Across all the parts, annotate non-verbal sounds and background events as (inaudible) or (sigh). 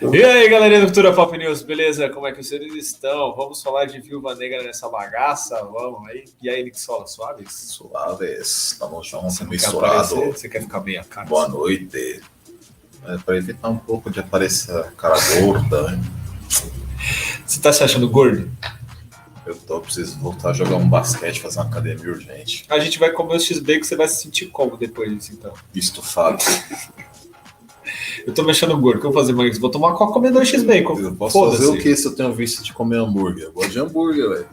E aí, galerinha do Cultura Pop News, beleza? Como é que vocês estão? Vamos falar de Viúva Negra nessa bagaça? Vamos aí. E aí, Nick Sola, suaves? Suaves, estamos juntos, quer misturado. aparecer? Você quer ficar meia cara? Boa noite. É, para evitar um pouco de aparecer a cara gorda, hein? Você tá se achando gordo? eu tô preciso voltar a jogar um basquete, fazer uma academia urgente. A gente vai comer o X-Bacon, você vai se sentir como depois disso, então? Estufado. Eu tô me achando gordo, o que eu vou fazer, Marcos? Vou tomar uma coca comer dois X-Bacon. Eu posso fazer o que se eu tenho visto de comer hambúrguer? Eu gosto de hambúrguer, velho.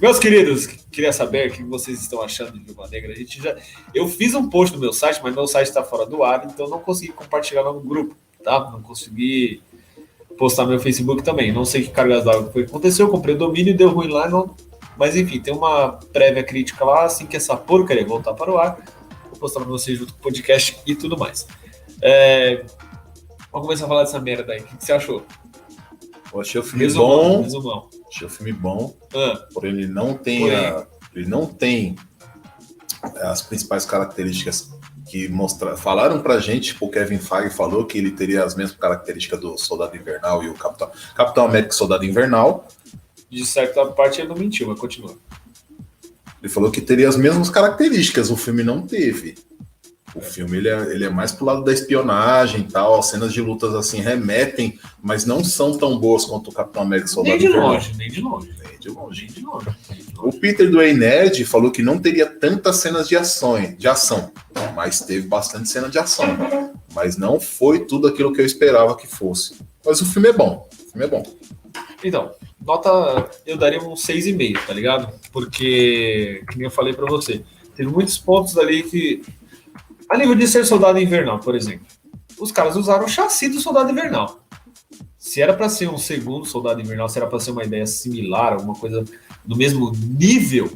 Meus queridos, queria saber o que vocês estão achando de Viúva Negra. A gente já, eu fiz um post no meu site, mas meu site está fora do ar, então não consegui compartilhar no grupo, tá? Não consegui postar no meu Facebook também. Não sei que cargas d'água foi que aconteceu. Eu comprei o domínio, deu ruim lá, não. Mas enfim, tem uma prévia crítica lá. Assim que essa porcaria voltar para o ar, vou postar para vocês junto com o podcast e tudo mais. É, Vamos começar a falar dessa merda aí. O que que você achou? Eu achei o filme Resumão. bom, Resumão. achei o filme bom, Ah, porém ele não tem a- ele não tem as principais características que mostra, falaram pra gente, tipo, o Kevin Feige falou que ele teria as mesmas características do Soldado Invernal e o Capitão, Capitão América e Soldado Invernal. de certa parte ele não mentiu, mas continua. Ele falou que teria as mesmas características, o filme não teve. O filme ele é, ele é mais pro lado da espionagem e tal, as cenas de lutas assim remetem, mas não são tão boas quanto o Capitão América Soldado Nem de longe, nem de longe. Nem de longe. Nem de longe. O Peter do Ei Nerd falou que não teria tantas cenas de ação, de ação, mas teve bastante cena de ação. Mas não foi tudo aquilo que eu esperava que fosse. Mas o filme é bom. O filme é bom. Então, nota, eu daria um 6,5, tá ligado? Porque, que nem eu falei pra você, teve muitos pontos ali que. A nível de ser soldado invernal, por exemplo, os caras usaram o chassi do soldado invernal. Se era pra ser um segundo soldado invernal, se era pra ser uma ideia similar, alguma coisa do mesmo nível,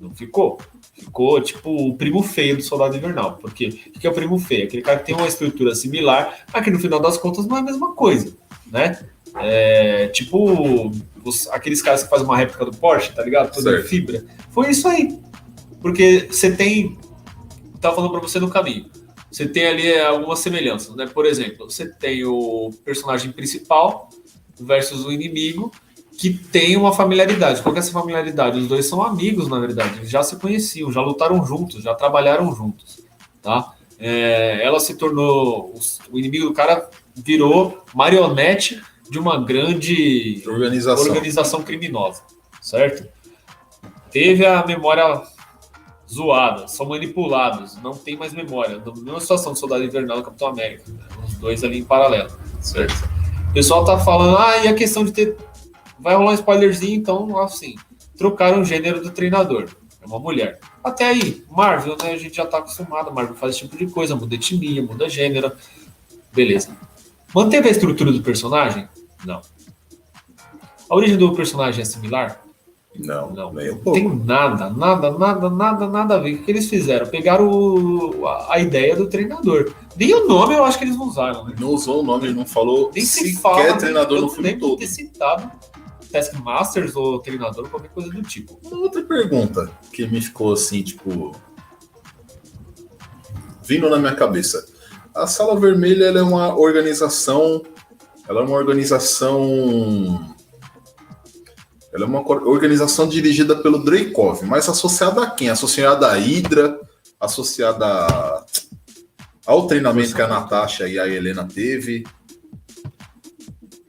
não ficou. Ficou tipo o primo feio do soldado invernal. Porque o que é o primo feio? Aquele cara que tem uma estrutura similar, mas que no final das contas não é a mesma coisa, né? É, tipo os- aqueles caras que fazem uma réplica do Porsche, tá ligado? Toda Certo. fibra. Foi isso aí. Porque você tem. Tava falando pra você no caminho. Você tem ali é, algumas semelhanças, né? Por exemplo, você tem o personagem principal versus o inimigo que tem uma familiaridade. Qual é essa familiaridade? Os dois são amigos, na verdade. Eles já se conheciam, já lutaram juntos, já trabalharam juntos, tá? É, ela se tornou... O inimigo do cara virou marionete de uma grande Organização. organização criminosa, certo? Teve a memória zoada, são manipulados, não tem mais memória. Da mesma situação do Soldado Invernal e Capitão América, né? os dois ali em paralelo, certo? O pessoal tá falando, ah, e a questão de ter. Vai rolar um spoilerzinho, então, assim, trocaram o gênero do treinador. É uma mulher. Até aí, Marvel, né? A gente já tá acostumado, Marvel faz esse tipo de coisa, muda etnia, muda gênero. Beleza. Manteve a estrutura do personagem? Não. A origem do personagem é similar? Não, Não. nem um pouco. tem nada, nada, nada, nada, nada a ver. O que eles fizeram? Pegaram o- a, a ideia do treinador. Nem o nome eu acho que eles não usaram, né? Não usou o nome, não falou Nem se sequer fala. né? treinador no não filme todo. ter citado Taskmasters ou treinador qualquer coisa do tipo. Uma outra pergunta que me ficou assim, tipo. Vindo na minha cabeça. A Sala Vermelha ela é uma organização. Ela é uma organização. Ela é uma organização dirigida pelo Dreykov, mas associada a quem? Associada à Hydra, associada a- ao treinamento que a Natasha e a Helena teve.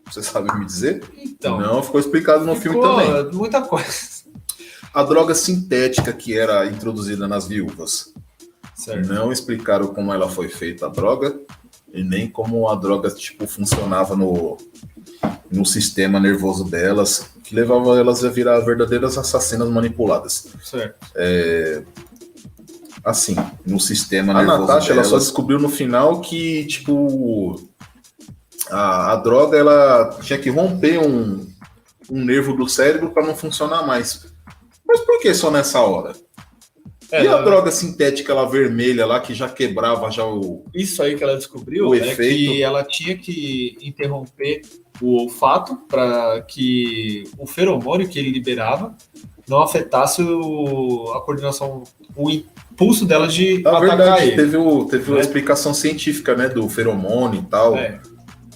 Você sabe me dizer? Então, Não, ficou explicado no filme ficou também muita coisa. a droga sintética que era introduzida nas viúvas. Certo. Não explicaram como ela foi feita a droga e nem como a droga tipo funcionava no, no sistema nervoso delas, que levava elas a virar verdadeiras assassinas manipuladas. certo. Assim, no sistema A nervoso Natasha, delas. ela só descobriu no final que tipo a, a droga ela tinha que romper um, um nervo do cérebro para não funcionar mais. Mas por que só nessa hora? É, e a droga sintética lá vermelha lá que já quebrava já o. Isso aí que ela descobriu é efeito. que ela tinha que interromper o olfato para que o feromônio que ele liberava não afetasse o, a coordenação, o impulso dela de Na atacar verdade, ele. Teve, o, teve uma né? explicação científica, né, do feromônio e tal. É.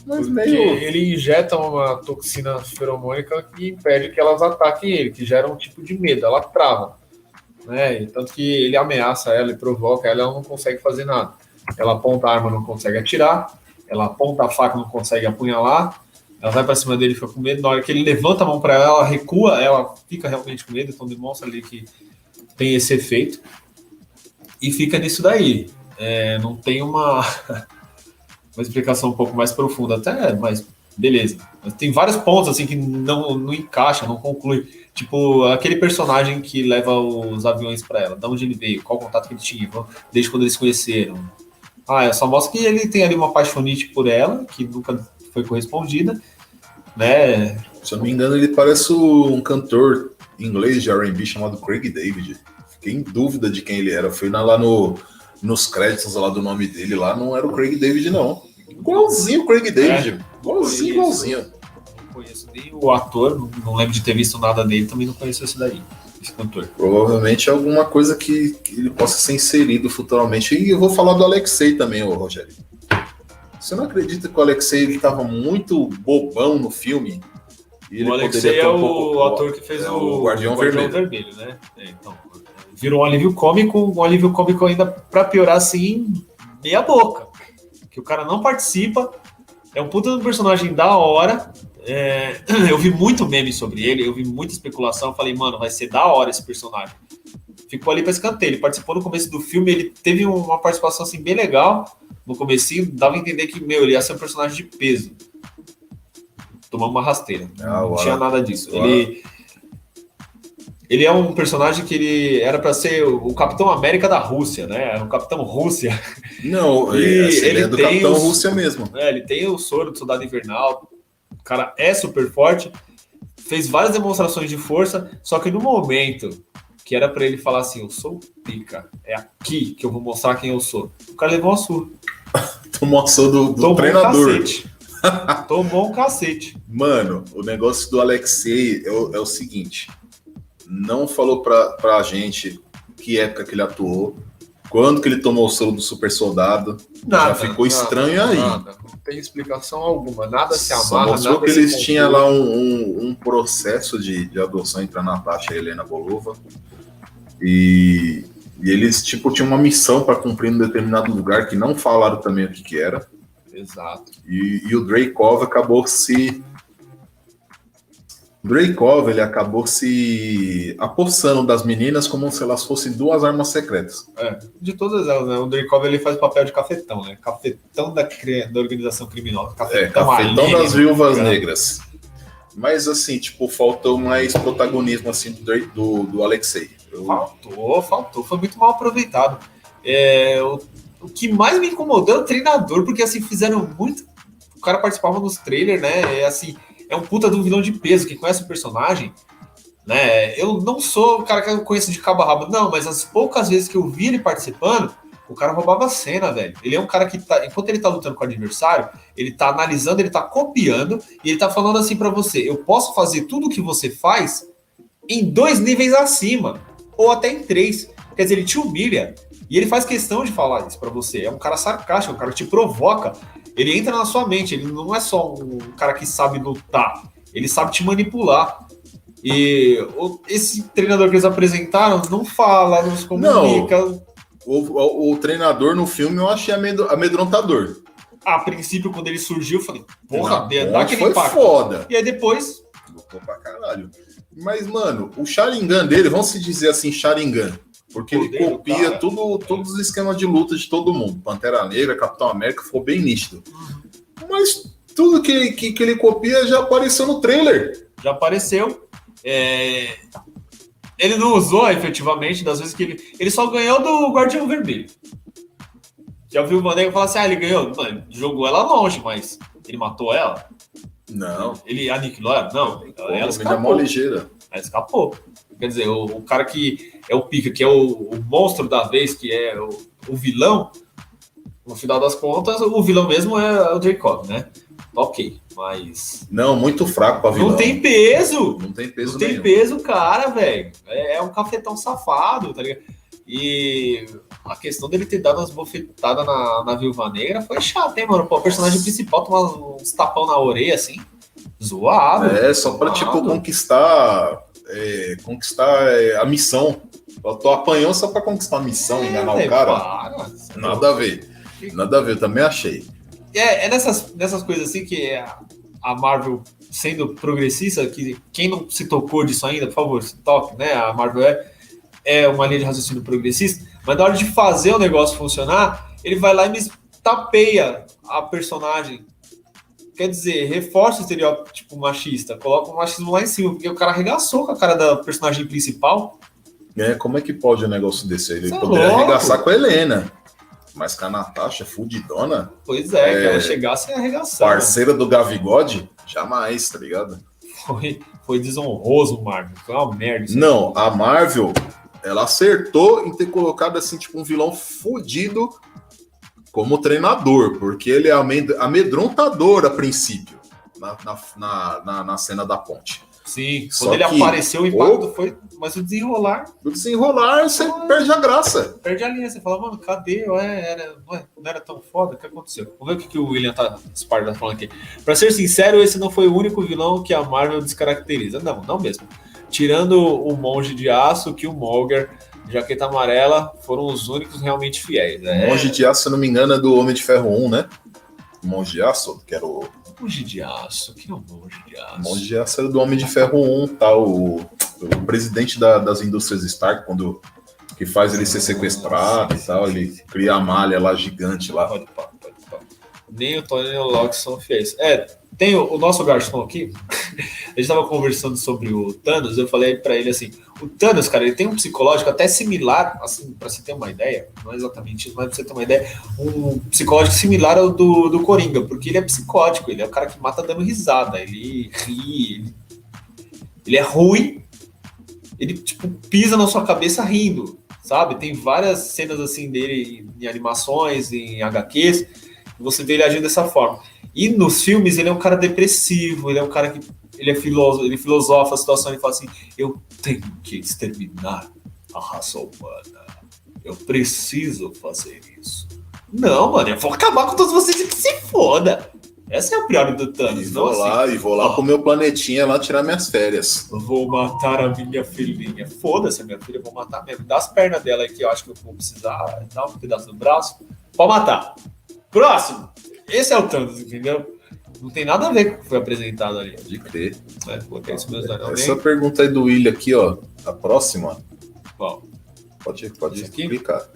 Mas meio... ele injeta uma toxina feromônica que impede que elas ataquem ele, que gera um tipo de medo, ela trava. Né? Tanto que ele ameaça ela e provoca ela, ela não consegue fazer nada. Ela aponta a arma, não consegue atirar, ela aponta a faca, não consegue apunhalar, ela vai para cima dele, fica com medo. Na hora que ele levanta a mão para ela, ela recua, ela fica realmente com medo, então demonstra ali que tem esse efeito. E fica nisso daí. É, não tem uma, (laughs) uma explicação um pouco mais profunda, até, mas beleza. Mas tem vários pontos assim que não, não encaixa, não conclui. Tipo, aquele personagem que leva os aviões para ela, de onde ele veio, qual contato que ele tinha, desde quando eles se conheceram. Ah, é só mostra que ele tem ali uma paixonite por ela, que nunca foi correspondida, né? Se eu não me engano, ele parece um cantor inglês de R&B chamado Craig David. Fiquei em dúvida de quem ele era. Fui lá no, nos créditos lá do nome dele, lá não era o Craig David, não. Igualzinho o Craig David. É, igualzinho, igualzinho. Não conheço nem o ator, não lembro de ter visto nada dele, também não conheço esse daí. Esse cantor. Provavelmente é alguma coisa que, que ele possa ser inserido futuramente. E eu vou falar do Alexei também, ô Rogério. Você não acredita que o Alexei estava muito bobão no filme? o Alexei é o pouco, ator que fez é o, o Guardião, Guardião Vermelho. Vermelho, né? É, então, virou um alívio cômico, um alívio cômico ainda para piorar assim, meia boca. Que o cara não participa, é um puta do personagem da hora. É, (clears throat) eu vi muito meme sobre ele, eu vi muita especulação. Falei, mano, vai ser da hora esse personagem. Ficou ali para escanteio. Ele participou no começo do filme, ele teve uma participação assim bem legal no começo dava a entender que, meu, ele ia ser um personagem de peso. Tomar uma rasteira. Ah, não tinha nada disso. Ele, ele é um personagem que ele era para ser o Capitão América da Rússia, né? É o Capitão Rússia. Não, (laughs) e ele, ele é do Capitão os, Rússia mesmo. É, ele tem o soro do Soldado Invernal. O cara é super forte. Fez várias demonstrações de força, só que no momento que era para ele falar assim: Eu sou pica, é aqui que eu vou mostrar quem eu sou. O cara levou uma surra. (laughs) Tomou a surra do, do treinador. Um (laughs) Tomou um cacete. Mano, o negócio do Alexei é o, é o seguinte: não falou pra, pra gente que época que ele atuou, quando que ele tomou o soro do super soldado. Nada, já ficou nada, estranho aí. Nada, não tem explicação alguma, nada se amarra. Só mostrou que eles tinham lá um, um, um, processo de, de adoção entre a Natasha e a Helena Bolova. E, e eles, tipo, tinham uma missão para cumprir em um determinado lugar que não falaram também o que, que era. Exato. E, e o Dreykov acabou se. Dreykov ele acabou se apossando das meninas como se elas fossem duas armas secretas. É, de todas elas, né? O Dreykov ele faz o papel de cafetão, né? Cafetão da, da organização criminosa. Cafetão, é, cafetão das viúvas negras. Mas assim, tipo, faltou mais protagonismo assim do, do, do Alexei. Faltou, faltou. Foi muito mal aproveitado. É, o, o, que mais me incomodou é o treinador, porque assim, fizeram muito. O cara participava nos trailers, né? É assim, é um puta do vilão de peso. Quem conhece o personagem, né? Eu não sou o cara que eu conheço de cabo a rabo, não, mas as poucas vezes que eu vi ele participando, o cara roubava a cena, velho. Ele é um cara que tá, enquanto ele tá lutando com o adversário, ele tá analisando, ele tá copiando e ele tá falando assim para você: eu posso fazer tudo o que você faz em dois níveis acima ou até em três. Quer dizer, ele te humilha. E ele faz questão de falar isso para você. É um cara sarcástico, um cara que te provoca. Ele entra na sua mente. Ele não é só um cara que sabe lutar. Ele sabe te manipular. E esse treinador que eles apresentaram não fala, não se comunica. Não, o, o, o, treinador no filme eu achei amedrontador. A princípio, quando ele surgiu, eu falei, porra, dá aquele foi impacto. foda. E aí depois. Lutou pra caralho. Mas, mano, o Sharingan dele, vamos se dizer assim, Sharingan. Porque ele copia tudo, todos os esquemas de luta de todo mundo. Pantera Negra, Capitão América, ficou bem nítido. Mas tudo que, que, que ele copia já apareceu no trailer. Já apareceu. É... Ele não usou efetivamente das vezes que ele. Ele só ganhou do Guardião Vermelho. Já ouviu o Maneiro falar assim: ah, ele ganhou. Mano, jogou ela longe, mas ele matou ela. Não. Ele aniquilou ela? Não. Ela Ela é escapou. mó ligeira. Ela escapou. Quer dizer, o, o cara que é o pica, que é o, o monstro da vez, que é o, o vilão, no final das contas, o vilão mesmo é o Jacob, né? Ok, mas. Não, muito fraco pra vilão. Não tem peso! Não tem peso Não tem nenhum. peso, cara, velho. É, é um cafetão safado, tá ligado? E a questão dele ter dado umas bofetadas na, na Viúva Negra foi chato, hein, mano? Pô, o personagem principal tomar uns tapão na orelha, assim, zoado. É, só pra, zoado. tipo, conquistar, é, conquistar é, a missão. Eu tô apanhando só pra conquistar a missão, enganar o velho, cara. para. Nada a ver. Nada a ver, eu também achei. É, é nessas, nessas coisas assim que a, a Marvel, sendo progressista, que quem não se tocou disso ainda, por favor, se toque, né? A Marvel é, é uma linha de raciocínio progressista, mas na hora de fazer o negócio funcionar, ele vai lá e me tapeia a personagem. Quer dizer, reforça o estereótipo machista, coloca o machismo lá em cima, porque o cara arregaçou com a cara da personagem principal. É, como é que pode um negócio desse? Ele Cê é poderia louco. arregaçar com a Helena. Mas com a Natasha, fudidona, Pois é, que É. ela chegasse e arregaçar. parceira do Gavigode, jamais, tá ligado? Foi, foi desonroso, Marvel. Foi uma merda. Não, a Marvel, ela acertou em ter colocado assim, tipo, um vilão fudido como treinador, porque ele é amed- amedrontador a princípio, na, na, na- na cena da ponte. Sim, Só quando ele apareceu, o impacto foi. Mas o desenrolar No desenrolar, você perde a graça. perde a linha. Você fala, mano, cadê? Ué, era, ué, não era tão foda? O que aconteceu? Vamos ver o que, que o William tá, Sparta tá falando aqui. Pra ser sincero, esse não foi o único vilão que a Marvel descaracteriza. Não, não mesmo. Tirando o Monge de Aço, que o Molger, Jaqueta Amarela, foram os únicos realmente fiéis. É, Monge de Aço, se não me engano, é do Homem de Ferro 1, né? Monge de Aço, que era o. Monge de Aço, que é o Monge de Aço? Monge de Aço era do Homem de Ferro 1, tá? O, o presidente da- das indústrias Stark, quando que faz ele ser sequestrado e tal, ele cria a malha lá gigante lá. Pode pá, pode pá. Nem o Tony nem o Loki são fiéis. É, tem o, o nosso garçom aqui. (laughs) A gente tava conversando sobre o Thanos. Eu falei pra ele assim: o Thanos, cara, ele tem um psicológico até similar, assim, pra você ter uma ideia. Não é exatamente isso, mas pra você ter uma ideia. Um psicológico similar ao do, do Coringa, porque ele é psicótico. Ele é o cara que mata dando risada. Ele ri, ele, ele é ruim. Ele, tipo, pisa na sua cabeça rindo sabe? Tem várias cenas assim dele em animações, em HQs, você vê ele agindo dessa forma. E nos filmes ele é um cara depressivo, ele é um cara que ele é filósofo, ele filosofa a situação e fala assim: eu tenho que exterminar a raça humana. Eu preciso fazer isso. Não, mano, eu vou acabar com todos vocês e que se foda. Essa é a pior do E Thanos. vou Não, assim, lá, e vou lá pro meu planetinha lá tirar minhas férias. vou matar a minha filhinha. Foda-se, a minha filha, eu vou matar mesmo. Dá as pernas dela aí que eu acho que eu vou precisar, dá um pedaço do braço. Pode matar. Próximo. Esse é o Thanos, entendeu? Não tem nada a ver com o que foi apresentado ali. De crer. É, coloquei isso mesmo não Essa pergunta aí do William aqui, ó. A próxima. Bom, Pode, pode explicar.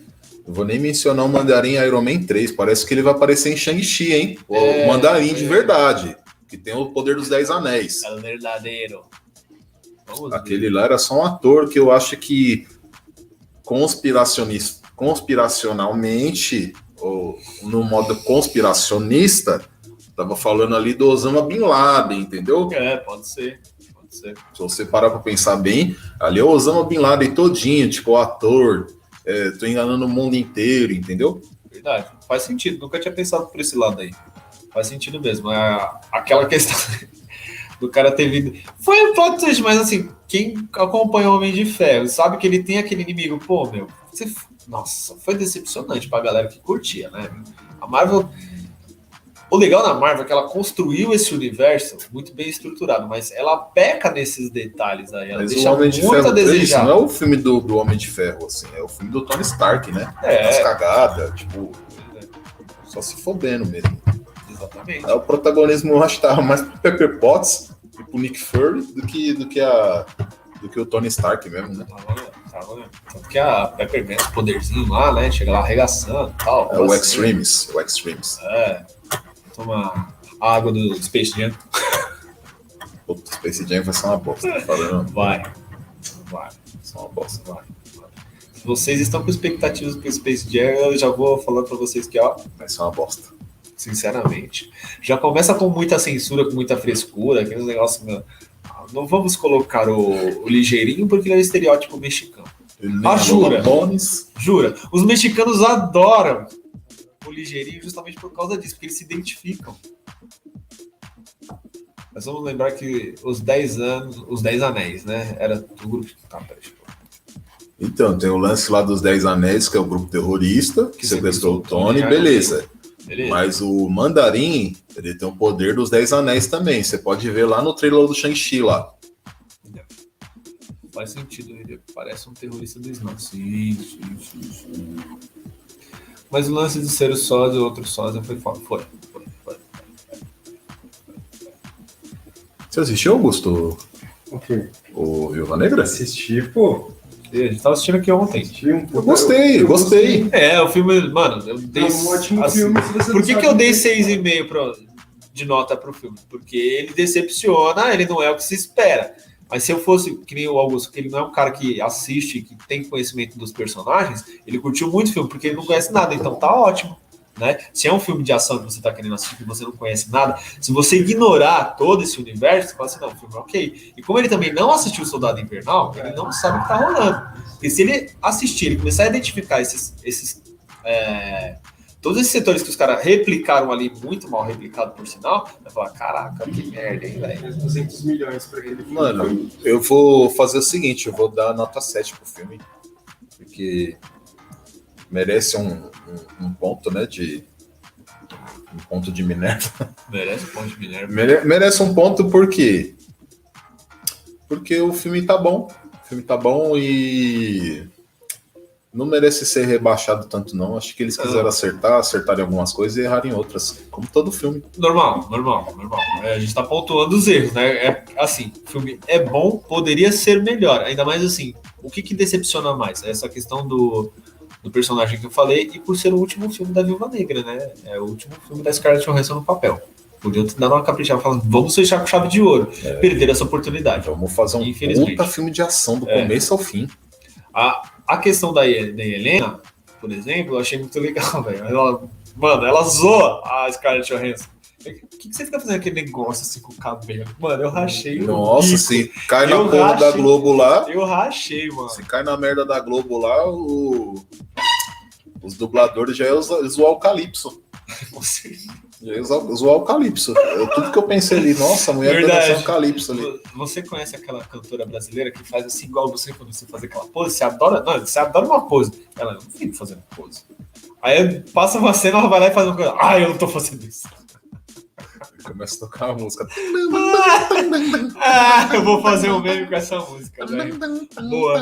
Não vou nem mencionar o Mandarim Iron Man 3. Parece que ele vai aparecer em Shang-Chi, hein? O É, Mandarim de é. verdade. Que tem o poder dos Dez Anéis. é o verdadeiro. Vamos ver. Aquele lá era só um ator que eu acho que conspiracionista, conspiracionalmente, ou no modo conspiracionista, tava falando ali do Osama Bin Laden, entendeu? É, pode ser. Pode ser. Se você parar pra pensar bem, ali é o Osama Bin Laden todinho, tipo, o ator, é, tô enganando o mundo inteiro, entendeu? Verdade. Faz sentido. Nunca tinha pensado por esse lado aí. Faz sentido mesmo. É aquela (laughs) questão do cara ter vindo. Foi um plot twist, mas assim, quem acompanha o Homem de Ferro sabe que ele tem aquele inimigo. Pô, meu, nossa, foi decepcionante pra galera que curtia, né? A Marvel. O legal na Marvel é que ela construiu esse universo muito bem estruturado, mas ela peca nesses detalhes aí. Ela Mas deixa o Homem de muito a Ferro 3 desejar. não é o filme do, do Homem de Ferro, assim, é o filme do Tony Stark, né? É. As cagadas, tipo, só se fodendo mesmo. Exatamente. É, o protagonismo eu acho que tava mais pro Pepper Potts e pro Nick Fury do que, do que, a, do que o Tony Stark mesmo, né? Tava, tava, né? Tanto que a Pepper ganha os poderzinhos lá, né? Chega lá arregaçando e tal. É o assim. Extremes, o Extremes. É. Toma a água do Space Jam. Puta, Space Jam vai ser uma bosta, tô falando, Vai. Vai. ser uma bosta. Vai. vai. Se vocês estão com expectativas pro Space Jam, eu já vou falando pra vocês que, ó, Vai ser uma bosta. sinceramente. Já começa com muita censura, com muita frescura, aqueles negócios. Não vamos colocar o, o ligeirinho porque ele é o estereótipo mexicano. Ah, jura? Bones. Jura? Os mexicanos adoram o ligeirinho justamente por causa disso, porque eles se identificam. Mas vamos lembrar que os 10 anos, os 10 anéis, né? Era do grupo. Tá, peraí, deixa eu- Então, tem o lance lá dos Dez Anéis, que é o grupo terrorista, que Que sequestrou o Tony, beleza. Beleza. Mas o Mandarim, ele tem o poder dos Dez Anéis também. Você pode ver lá no trailer do Shang-Chi lá. Faz sentido, ele parece um terrorista do Islã. Sim, sim, sim, sim. Mas o lance de ser o sósia e o outro sósia foi foda. Foi, foi, foi. Você assistiu, Augusto, O quê? o Viúva Negra? Assisti, pô. A gente tava assistindo aqui ontem. Assisti um pouco. Eu gostei, eu gostei. É, o filme, mano, eu dei. É um ótimo assim, filme. Por que, que eu dei o 6,5 pra- de nota pro filme? Porque ele decepciona, ele não é o que se espera. Mas se eu fosse, que nem o Augusto, que ele não é um cara que assiste, que tem conhecimento dos personagens, ele curtiu muito o filme, porque ele não conhece nada, então tá ótimo. Né? Se é um filme de ação que você tá querendo assistir, que você não conhece nada, se você ignorar todo esse universo, você fala assim, não, o filme é ok. E como ele também não assistiu o Soldado Invernal, ele não sabe o que tá rolando. Porque se ele assistir, ele começar a identificar esses, esses é, todos esses setores que os caras replicaram ali, muito mal replicado por sinal, vai falar, caraca, que merda, hein, velho. Fez 200 milhões pra ele. Mano, eu vou fazer o seguinte, eu vou dar nota 7 pro filme. Porque merece um, um, um ponto, né, de... Um ponto de Minerva. (laughs) Merece um ponto de Minerva. Mere- merece um ponto por quê? Porque o filme tá bom. O filme tá bom e não merece ser rebaixado tanto, não. Acho que eles quiseram acertar, acertarem algumas coisas e errarem outras. Como todo filme. Normal, normal, normal. É, a gente tá pontuando os erros, né? É assim, o filme é bom, poderia ser melhor. Ainda mais assim, o que, que decepciona mais? Essa questão do, do personagem que eu falei e por ser o último filme da Viúva Negra, né? É o último filme da Scarlett Johansson no papel. Podiam dado uma caprichada falando, vamos fechar com chave de ouro. Perder essa oportunidade. Vamos fazer um puta filme de ação do É. começo ao fim. A, a questão da, da Helena, por exemplo, eu achei muito legal, (laughs) velho. Ela, mano, ela zoa a Scarlett Johansson. O que, que você fica fazendo aquele negócio assim com o cabelo? Mano, eu rachei. Nossa, bico. se cai na porra da. Globo lá, Eu rachei, mano. se cai na merda da Globo lá, o... os dubladores já iam zo- zoar o Calypso. (laughs) Zoar o Calypso. Eu- tudo que eu pensei ali, nossa, a mulher Verdade. dançando Calypso ali. Você conhece aquela cantora brasileira que faz assim igual você quando você faz aquela pose? Você adora, não, você adora uma pose. Ela eu não fico fazendo pose. Aí passa uma cena, ela vai lá e faz uma coisa. Ah, eu não tô fazendo isso. Começa a tocar uma música. Ah, (laughs) eu vou fazer um meme com essa música, velho. Boa.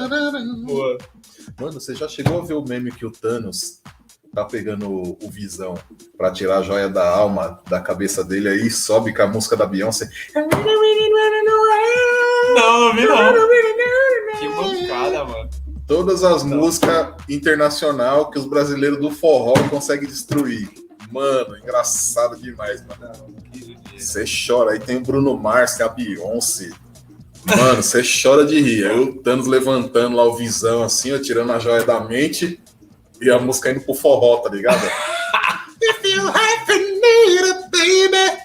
Boa. Mano, você já chegou a ver o meme que o Thanos tá pegando o, o Visão pra tirar a joia da alma da cabeça dele aí, sobe com a música da Beyoncé. Não, não vi não. Que mancada, mano. Todas as músicas internacional que os brasileiros do forró conseguem destruir. Mano, engraçado demais, mano. Você chora. Aí tem o Bruno Mars, tem a Beyoncé. Mano, você chora de rir. Aí o Thanos levantando lá o Visão assim, ó, tirando a joia da mente. E a música indo pro forró, tá ligado? (laughs) If you have need a baby,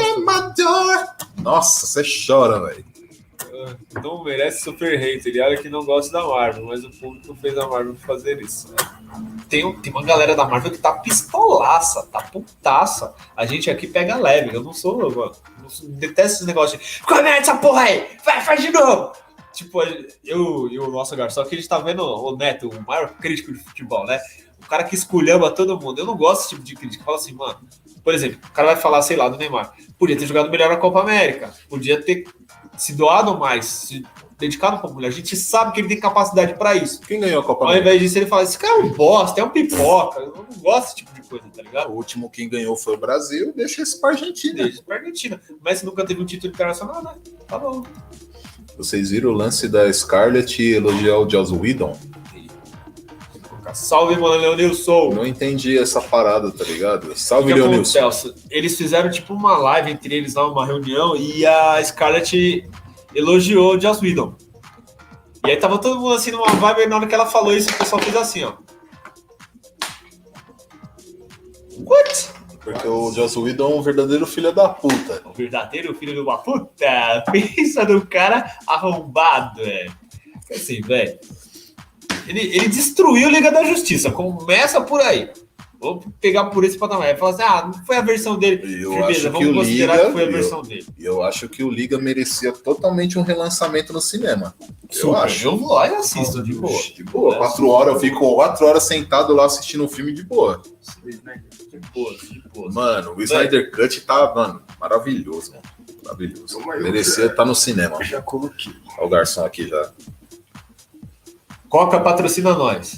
in my door. Nossa, você chora, velho. Não merece super hate. Ele olha que não gosta da Marvel, mas o público fez a Marvel fazer isso. né? Tem, tem uma galera da Marvel que tá pistolaça, tá putaça. A gente aqui pega leve. Eu não sou, mano. não sou- detesto esse negócio de. Comete essa porra aí! Vai, faz de novo! Tipo, eu e o nosso garçom que a gente tá vendo o Neto, o maior crítico de futebol, né? O cara que esculhamba todo mundo. Eu não gosto desse tipo de crítica. Fala assim, mano. Por exemplo, o cara vai falar, sei lá, do Neymar. Podia ter jogado melhor na Copa América. Podia ter se doado mais, se dedicado um pouco melhor. A gente sabe que ele tem capacidade pra isso. Quem ganhou a Copa Ao América? invés disso, ele fala: esse cara é um bosta, é um pipoca. Eu não gosto desse tipo de coisa, tá ligado? O último quem ganhou foi o Brasil, deixa esse pra Argentina. Desde pra Argentina. Mas nunca teve um título internacional, né? Tá bom. Vocês viram o lance da Scarlett elogiar o Joss Whedon? Salve, mano, Leonilson. Não entendi essa parada, tá ligado? Salve, que Leonilson. acontece? Eles fizeram tipo uma live entre eles lá, uma reunião, e a Scarlett elogiou o Joss Whedon. E aí tava todo mundo assim numa vibe, e na hora que ela falou isso, o pessoal fez assim, ó. What? Porque o Joss Whedon é um verdadeiro filho da puta. O verdadeiro filho de uma puta. (laughs) Pensa no cara arrombado, é. Assim, velho. Ele, ele destruiu a Liga da Justiça. Começa por aí. Vou pegar por esse patamar. Ele fala assim: ah, não foi a versão dele. Eu Firmeza, acho que vamos o considerar Liga, que foi a eu- versão dele. E eu acho que o Liga merecia totalmente um relançamento no cinema. Eu Super. acho. Eu vou lá e assisto de boa. De boa. Quatro horas, eu fico quatro horas sentado lá assistindo um filme de boa. De boa, de boa. Mano, o Snyder Cut tá, mano, maravilhoso, mano. Maravilhoso. Merecia estar no cinema. Já coloquei. Olha o garçom aqui já. Coca patrocina nós.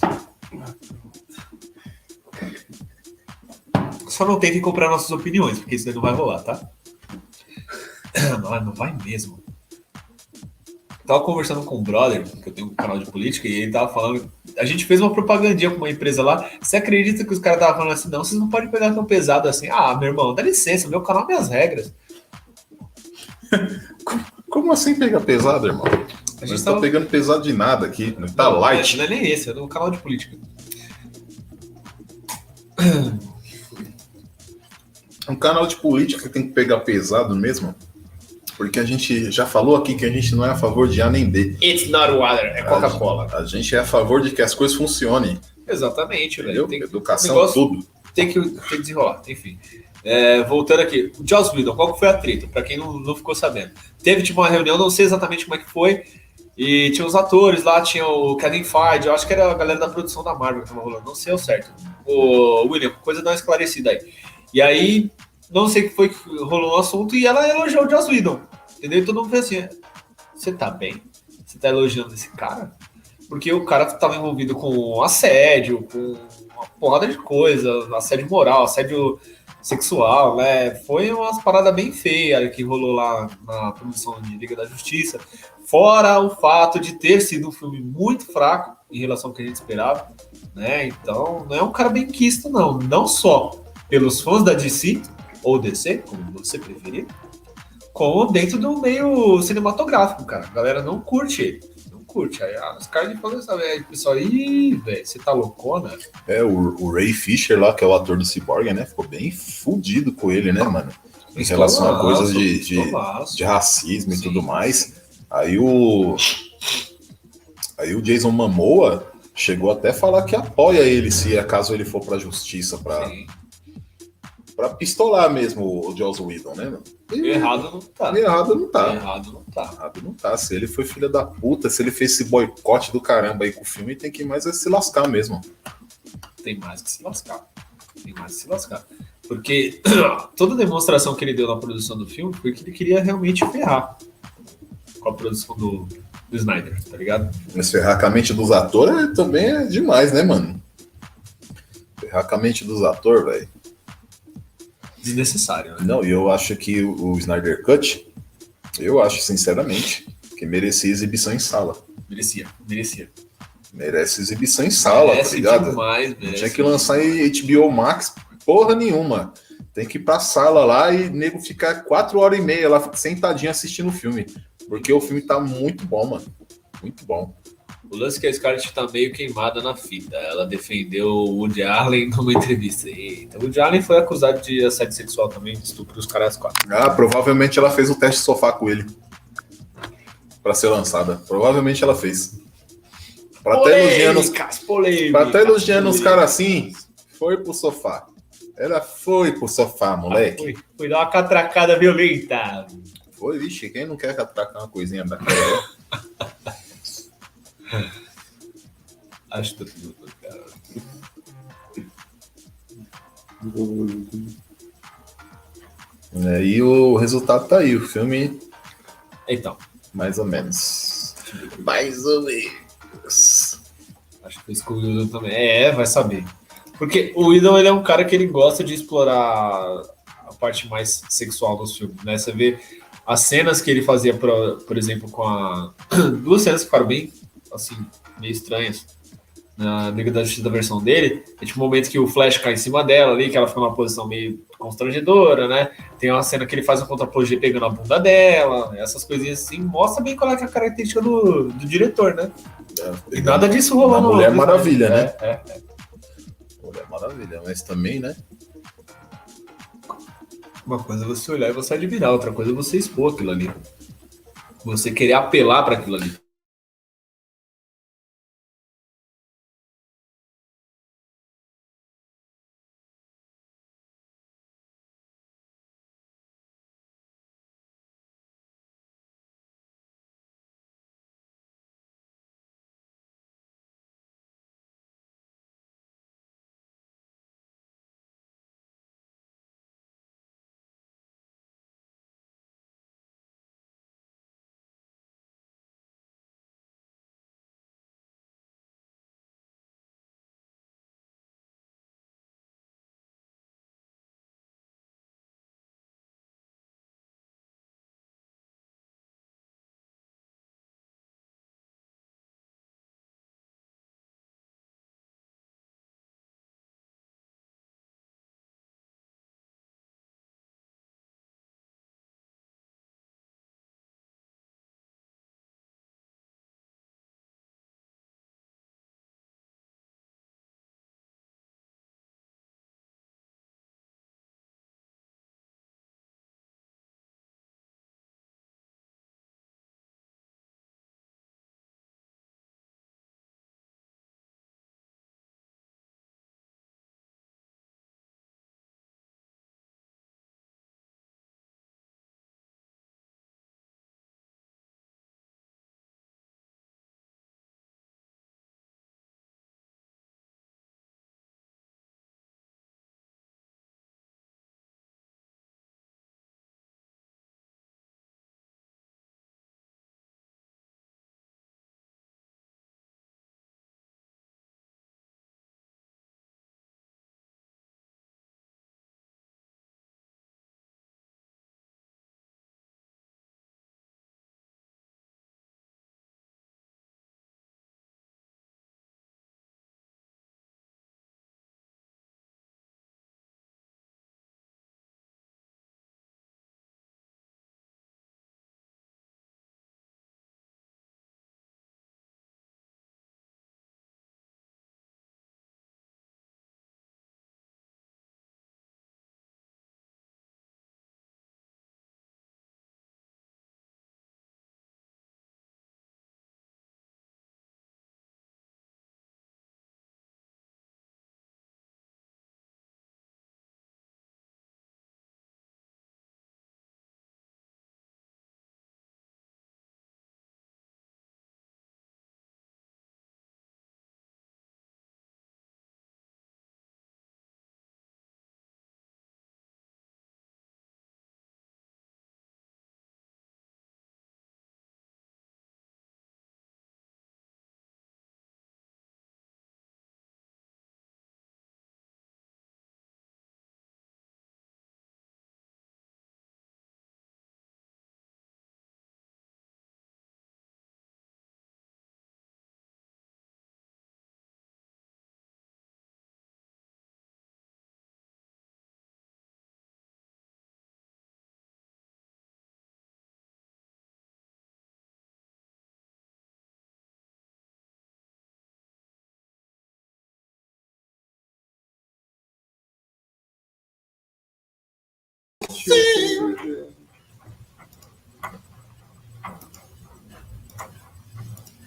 Só não tente comprar nossas opiniões, porque isso daí não vai rolar, tá? Não, não vai mesmo. Tava conversando com um brother, que eu tenho um canal de política, e ele tava falando. A gente fez uma propagandinha com uma empresa lá. Você acredita que os caras estavam falando assim? Não, vocês não podem pegar tão pesado assim. Ah, meu irmão, dá licença, meu canal, minhas regras. (laughs) Como assim pega pesado, irmão? A Não gente está tava pegando pesado de nada aqui. Não tá Não, light. Não é nem esse, é no canal de política. (clears throat) Um canal de política tem que pegar pesado mesmo. Porque a gente já falou aqui que a gente não é a favor de A nem B. It's not water, é Coca-Cola. A gente é a favor de que as coisas funcionem. Exatamente, velho. Tem, Educação, negócio- tudo. tem que, tem que desenrolar, enfim. É, voltando aqui, o Joss Whedon, qual que foi a treta? Pra quem não, não ficou sabendo. Teve tipo, uma reunião, não sei exatamente como é que foi, e tinha os atores lá, tinha o Kevin Feige, eu acho que era a galera da produção da Marvel que tava rolando, não sei ao certo. O William, coisa não esclarecida aí. E aí, não sei o que foi que rolou o assunto, e ela elogiou o Joss Whedon, entendeu? E todo mundo fez assim, você tá bem? Você tá elogiando esse cara? Porque o cara tava envolvido com assédio, com uma porrada de coisa, assédio moral, assédio sexual, né? Foi umas paradas bem feias que rolou lá na produção de Liga da Justiça. Fora o fato de ter sido um filme muito fraco em relação ao que a gente esperava, né? Então, não é um cara bem quisto, não. Não só pelos fãs da DC, ou DC, como você preferir, como dentro do meio cinematográfico, cara. A galera não curte ele. Não curte. Aí ah, os caras de falam, sabe? Aí o pessoal, ih, velho, você tá loucona? É, o, o Ray Fisher lá, que é o ator do Cyborg, né? Ficou bem fudido com ele, né, mano? Em relação a coisas de, de, de racismo e Sim. tudo mais. Aí o. Aí o Jason Momoa chegou até a falar que apoia ele se acaso ele for pra justiça, pra, Sim. Pra pistolar mesmo o Joss Whedon, né? mano? E Errado não tá. errado não tá. Errado não tá. Errado não tá. Se ele foi filho da puta, se ele fez esse boicote do caramba aí com o filme, tem que mais é se lascar mesmo. Tem mais que se lascar. Tem mais que se lascar. Porque (clears throat) toda demonstração que ele deu na produção do filme foi que ele queria realmente ferrar com a produção do, do Snyder, tá ligado? Mas ferrar com a mente dos atores também é demais, né, mano? Ferrar com a mente dos atores, velho. Desnecessário, né? Não, e eu acho que o, o Snyder Cut, eu acho, sinceramente, que merecia exibição em sala. Merecia, merecia. Merece exibição em sala, merece tá ligado? demais, Não merece. tinha que lançar em HBO Max porra nenhuma. Tem que ir pra sala lá e nego ficar quatro horas e meia lá sentadinho assistindo o filme. Porque o filme tá muito bom, mano. Muito bom. O lance é que a Scarlett tá meio queimada na fita. Ela defendeu o Woody Allen (laughs) numa entrevista. Eita, o Woody Allen foi acusado de assédio sexual também, de estupro os caras quatro. Ah, provavelmente ela fez o teste de sofá com ele. Pra ser lançada. Provavelmente ela fez. Pra estar elogiando os Polêmicas, polêmicas. Pra estar elogiando os polêmicas. caras assim, foi pro sofá. Ela foi pro sofá, moleque. Foi, foi dar uma catracada violenta. Foi, vixe, quem não quer atracar uma coisinha daquela? (laughs) (laughs) Acho que tá tudo, cara. É, e o resultado tá aí, o filme, Então, mais ou menos. Mais ou menos. acho que foi isso que o Whedon também. É, vai saber. Porque o Whedon, ele é um cara que ele gosta de explorar a parte mais sexual dos filmes, né? Você vê as cenas que ele fazia, por, por exemplo, com a... (coughs) Duas cenas que ficaram bem, assim, meio estranhas na Liga da Justiça da versão dele. É tipo o momento que o Flash cai em cima dela ali, que ela fica numa posição meio constrangedora, né? Tem uma cena que ele faz um contra-plongé pegando a bunda dela, essas coisinhas assim. Mostra bem qual é, é a característica do, do diretor, né? E nada disso no- Mulher no- Maravilha, é, né? É, é. Mulher Maravilha, mas também, né? Uma coisa é você olhar e você admirar, outra coisa é você expor aquilo ali. Você querer apelar para aquilo ali.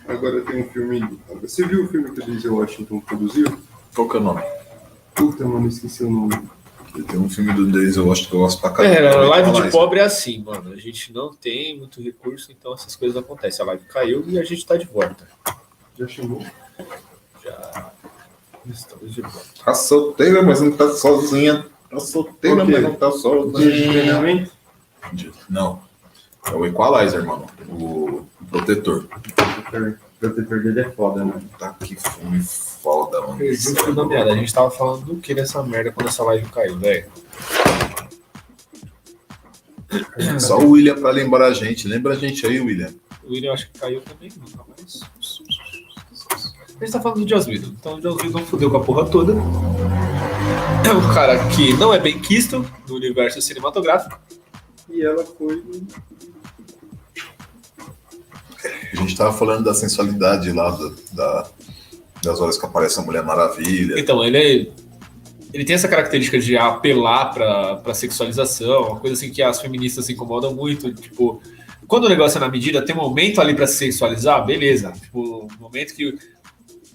Agora tem um filme. Você viu o filme que o Denzel Washington produziu? Qual que é o nome? Puta, mano, esqueci o nome. Tem um filme do Denzel Washington que eu gosto pra caramba. É, a live de pobre é assim, mano. A gente não tem muito recurso, então essas coisas acontecem. A live caiu e a gente tá de volta. Já chamou? Já estamos de volta. Tá solteira, mas não tá sozinha. Tá solteira, O quê? mas não tá Dia de sozinha. treinamento? Não. É o Equalizer, mano. O protetor. Protetor protetor dele é foda, né? Tá que filme foda, mano. Perdi o fio da meada. A gente tava falando do que nessa merda quando essa live caiu, velho? (laughs) Só o William pra lembrar a gente. Lembra a gente aí, William. O William acho que caiu também, não, mas. A gente tá falando do Joss Whedon. Então o Joss Whedon fudeu com a porra toda. É um cara que não é bem quisto no universo cinematográfico. E ela foi. A gente tava falando da sensualidade lá, da, da- das horas que aparece a Mulher Maravilha. Então, ele é. ele tem essa característica de apelar pra, pra sexualização, uma coisa assim que as feministas se incomodam muito, tipo, quando o negócio é na medida, tem um momento ali pra se sexualizar, beleza. Tipo, um momento que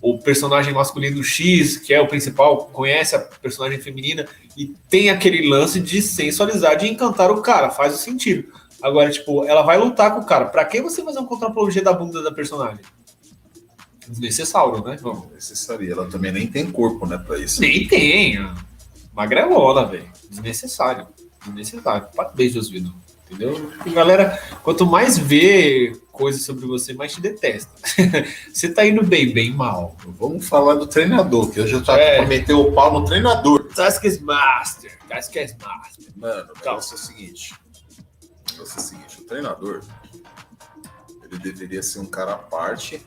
o personagem masculino X, que é o principal, conhece a personagem feminina e tem aquele lance de sensualizar, de encantar o cara, faz o sentido. Agora, tipo, ela vai lutar com o cara. Pra que você fazer um contrapologia da bunda da personagem? Desnecessário, né? Não. Necessário. Ela também nem tem corpo, né, pra isso. Nem tem. ó. Magrelona, velho. Desnecessário. Desnecessário. Parabéns, Josvino. Entendeu? E, galera, quanto mais vê coisas sobre você, mais te detesta. (laughs) você tá indo bem, bem mal. Vamos falar do treinador, que eu já É. pra meter o pau no treinador. Taskes Master. Taskes Master. Mano, negócio é o seguinte. É o seguinte, o treinador, ele deveria ser um cara à parte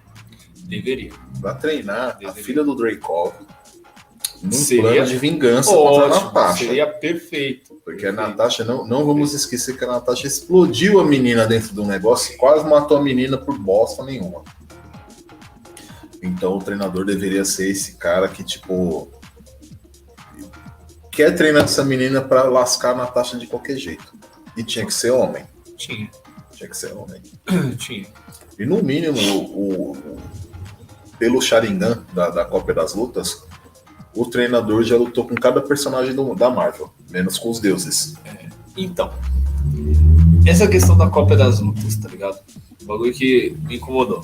Deveria. pra treinar a Deveria. filha do Dreykov num Seria plano de vingança contra a Ótimo. Natasha. Seria perfeito. Porque a Natasha, não, não vamos esquecer que a Natasha explodiu a menina dentro do negócio e quase matou a menina por bosta nenhuma. Então o treinador deveria ser esse cara que, tipo, quer treinar essa menina pra lascar a Natasha de qualquer jeito. E tinha que ser homem. Tinha. Tinha que ser homem. (coughs) Tinha. E no mínimo, o, o- pelo Sharingan da, da Copa das Lutas, o treinador já lutou com cada personagem do- da Marvel, menos com os deuses. Então, essa questão da cópia das lutas, tá ligado? Um bagulho que me incomodou.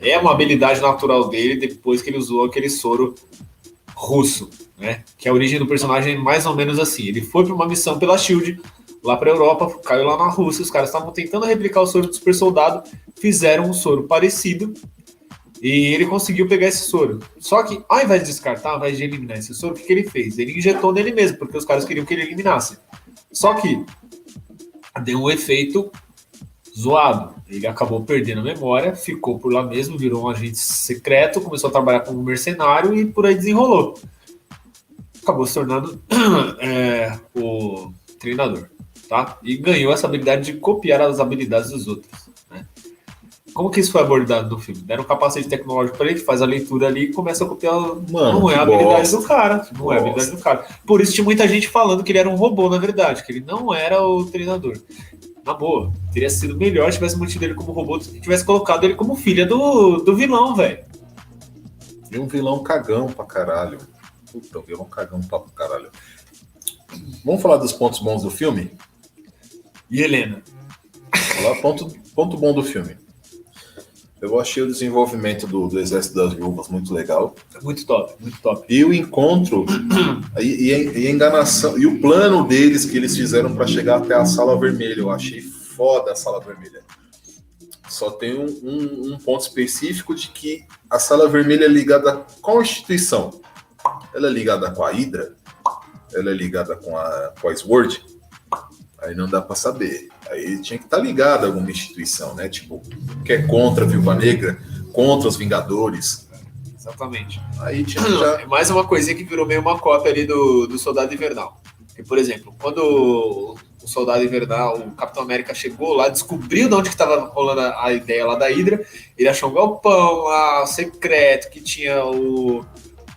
É uma habilidade natural dele depois que ele usou aquele soro russo, né? Que a origem do personagem é mais ou menos assim. Ele foi para uma missão pela Shield lá para Europa, caiu lá na Rússia, os caras estavam tentando replicar o soro do super soldado, fizeram um soro parecido e ele conseguiu pegar esse soro. Só que, ao invés de descartar, ao invés de eliminar esse soro, o que, que ele fez? Ele injetou nele mesmo, porque os caras queriam que ele eliminasse. Só que deu um efeito zoado. Ele acabou perdendo a memória, ficou por lá mesmo, virou um agente secreto, começou a trabalhar como mercenário e por aí desenrolou. Acabou se tornando (clears throat) é, o treinador, tá? E ganhou essa habilidade de copiar as habilidades dos outros. Como que isso foi abordado no filme? Deram um capacete tecnológico para ele, faz a leitura ali e começa a copiar. Mano, não é a habilidade bosta. do cara. Não é a habilidade do cara. Por isso tinha muita gente falando que ele era um robô, na verdade, que ele não era o treinador. Na boa, teria sido melhor se tivesse mantido ele como robô, se tivesse colocado ele como filha do, do vilão, velho. E um vilão cagão pra caralho. Puta, um vilão cagão pra caralho. Vamos falar dos pontos bons do filme? E Helena? Falar ponto, ponto bom do filme. Eu achei o desenvolvimento do, do Exército das Viúvas muito legal. Muito top, muito top. E o encontro (clears throat) e, e a- e a enganação e o plano deles que eles fizeram para chegar até a sala vermelha. Eu achei foda a sala vermelha. Só tem um, um- um ponto específico de que a sala vermelha é ligada a qual instituição? Ela é ligada com a Hydra? Ela é ligada com a, com a Sword? Aí não dá para saber. Aí tinha que estar ligado a alguma instituição, né? Tipo, que é contra a Viúva Negra, contra os Vingadores. Exatamente. Aí tinha já. É mais uma coisinha que virou meio uma cópia ali do, do Soldado Invernal. E, por exemplo, quando o, Soldado Invernal, o Capitão América chegou lá, descobriu de onde que estava rolando a, a ideia lá da Hydra, ele achou um galpão lá, secreto, que tinha o,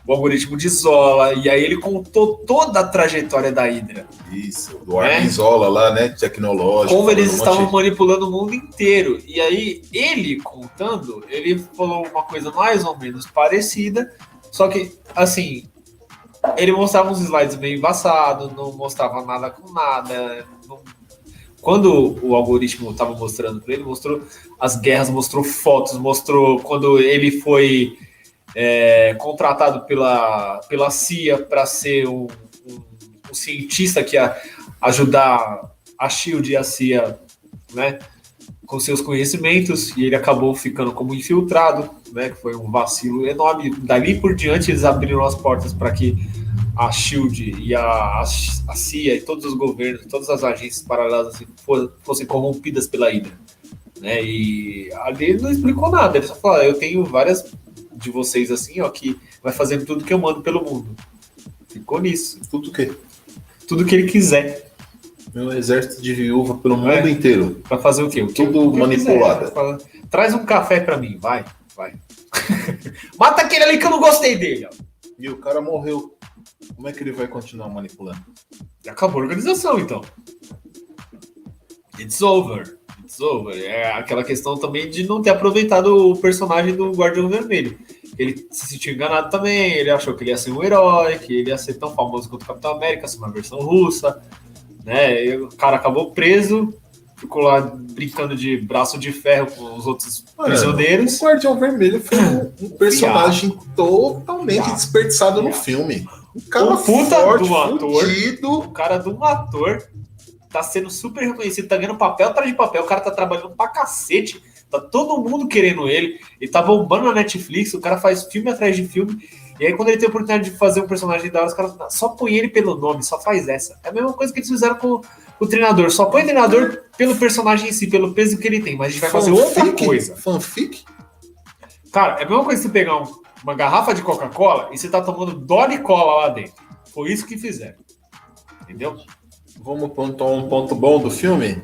o algoritmo de Zola, e aí ele contou toda a trajetória da Hydra. Isso, do É? Armizola lá, né? Tecnológico. Como eles um estavam manipulando o mundo inteiro. E aí, ele contando, ele falou uma coisa mais ou menos parecida, só que, assim, ele mostrava uns slides meio embaçados, não mostrava nada com nada. não- Quando o algoritmo estava mostrando para ele, mostrou as guerras, mostrou fotos, mostrou quando ele foi é, contratado pela, pela CIA para ser um, um- um cientista que ia ajudar a Shield e a CIA, né, com seus conhecimentos, e ele acabou ficando como infiltrado, né, que foi um vacilo enorme. Dali por diante eles abriram as portas para que a Shield e a, a, CIA e todos os governos, todas as agências paralelas assim, fo- fossem corrompidas pela Hydra. Né? E ali ele não explicou nada, ele só falou: "Ah, eu tenho várias de vocês assim, ó, que vai fazendo tudo que eu mando pelo mundo. Ficou nisso. Tudo que Tudo que ele quiser. meu exército de viúva pelo Não é? mundo inteiro. Pra fazer o quê? O que Tudo o manipulado. Traz um café pra mim, vai, vai. (laughs) Mata aquele ali que eu não gostei dele, ó. E o cara morreu. Como é que ele vai continuar manipulando? Acabou a organização, então. It's over. É aquela questão também de não ter aproveitado o personagem do Guardião Vermelho. Ele se sentiu enganado também, ele achou que ele ia ser um herói, que ele ia ser tão famoso quanto o Capitão América, ser uma versão russa, né? E o cara acabou preso, ficou lá brincando de braço de ferro com os outros Mano, prisioneiros. O Guardião Vermelho foi um, personagem totalmente desperdiçado no filme. Um cara Um puta forte, do ator. fudido. O cara de um ator tá sendo super reconhecido, tá ganhando papel atrás de papel, o cara tá trabalhando pra cacete, tá todo mundo querendo ele, ele tá bombando na Netflix, o cara faz filme atrás de filme, e aí quando ele tem a oportunidade de fazer um personagem da hora, os caras só põe ele pelo nome, só faz essa. É a mesma coisa que eles fizeram com o treinador, só põe o treinador pelo personagem em si, pelo peso que ele tem, mas a gente vai fazer outra coisa. Fanfic? Cara, é a mesma coisa que você pegar um- uma garrafa de Coca-Cola e você tá tomando Dolly Cola lá dentro. Foi isso que fizeram. Entendeu? Vamos pontuar um ponto bom do filme?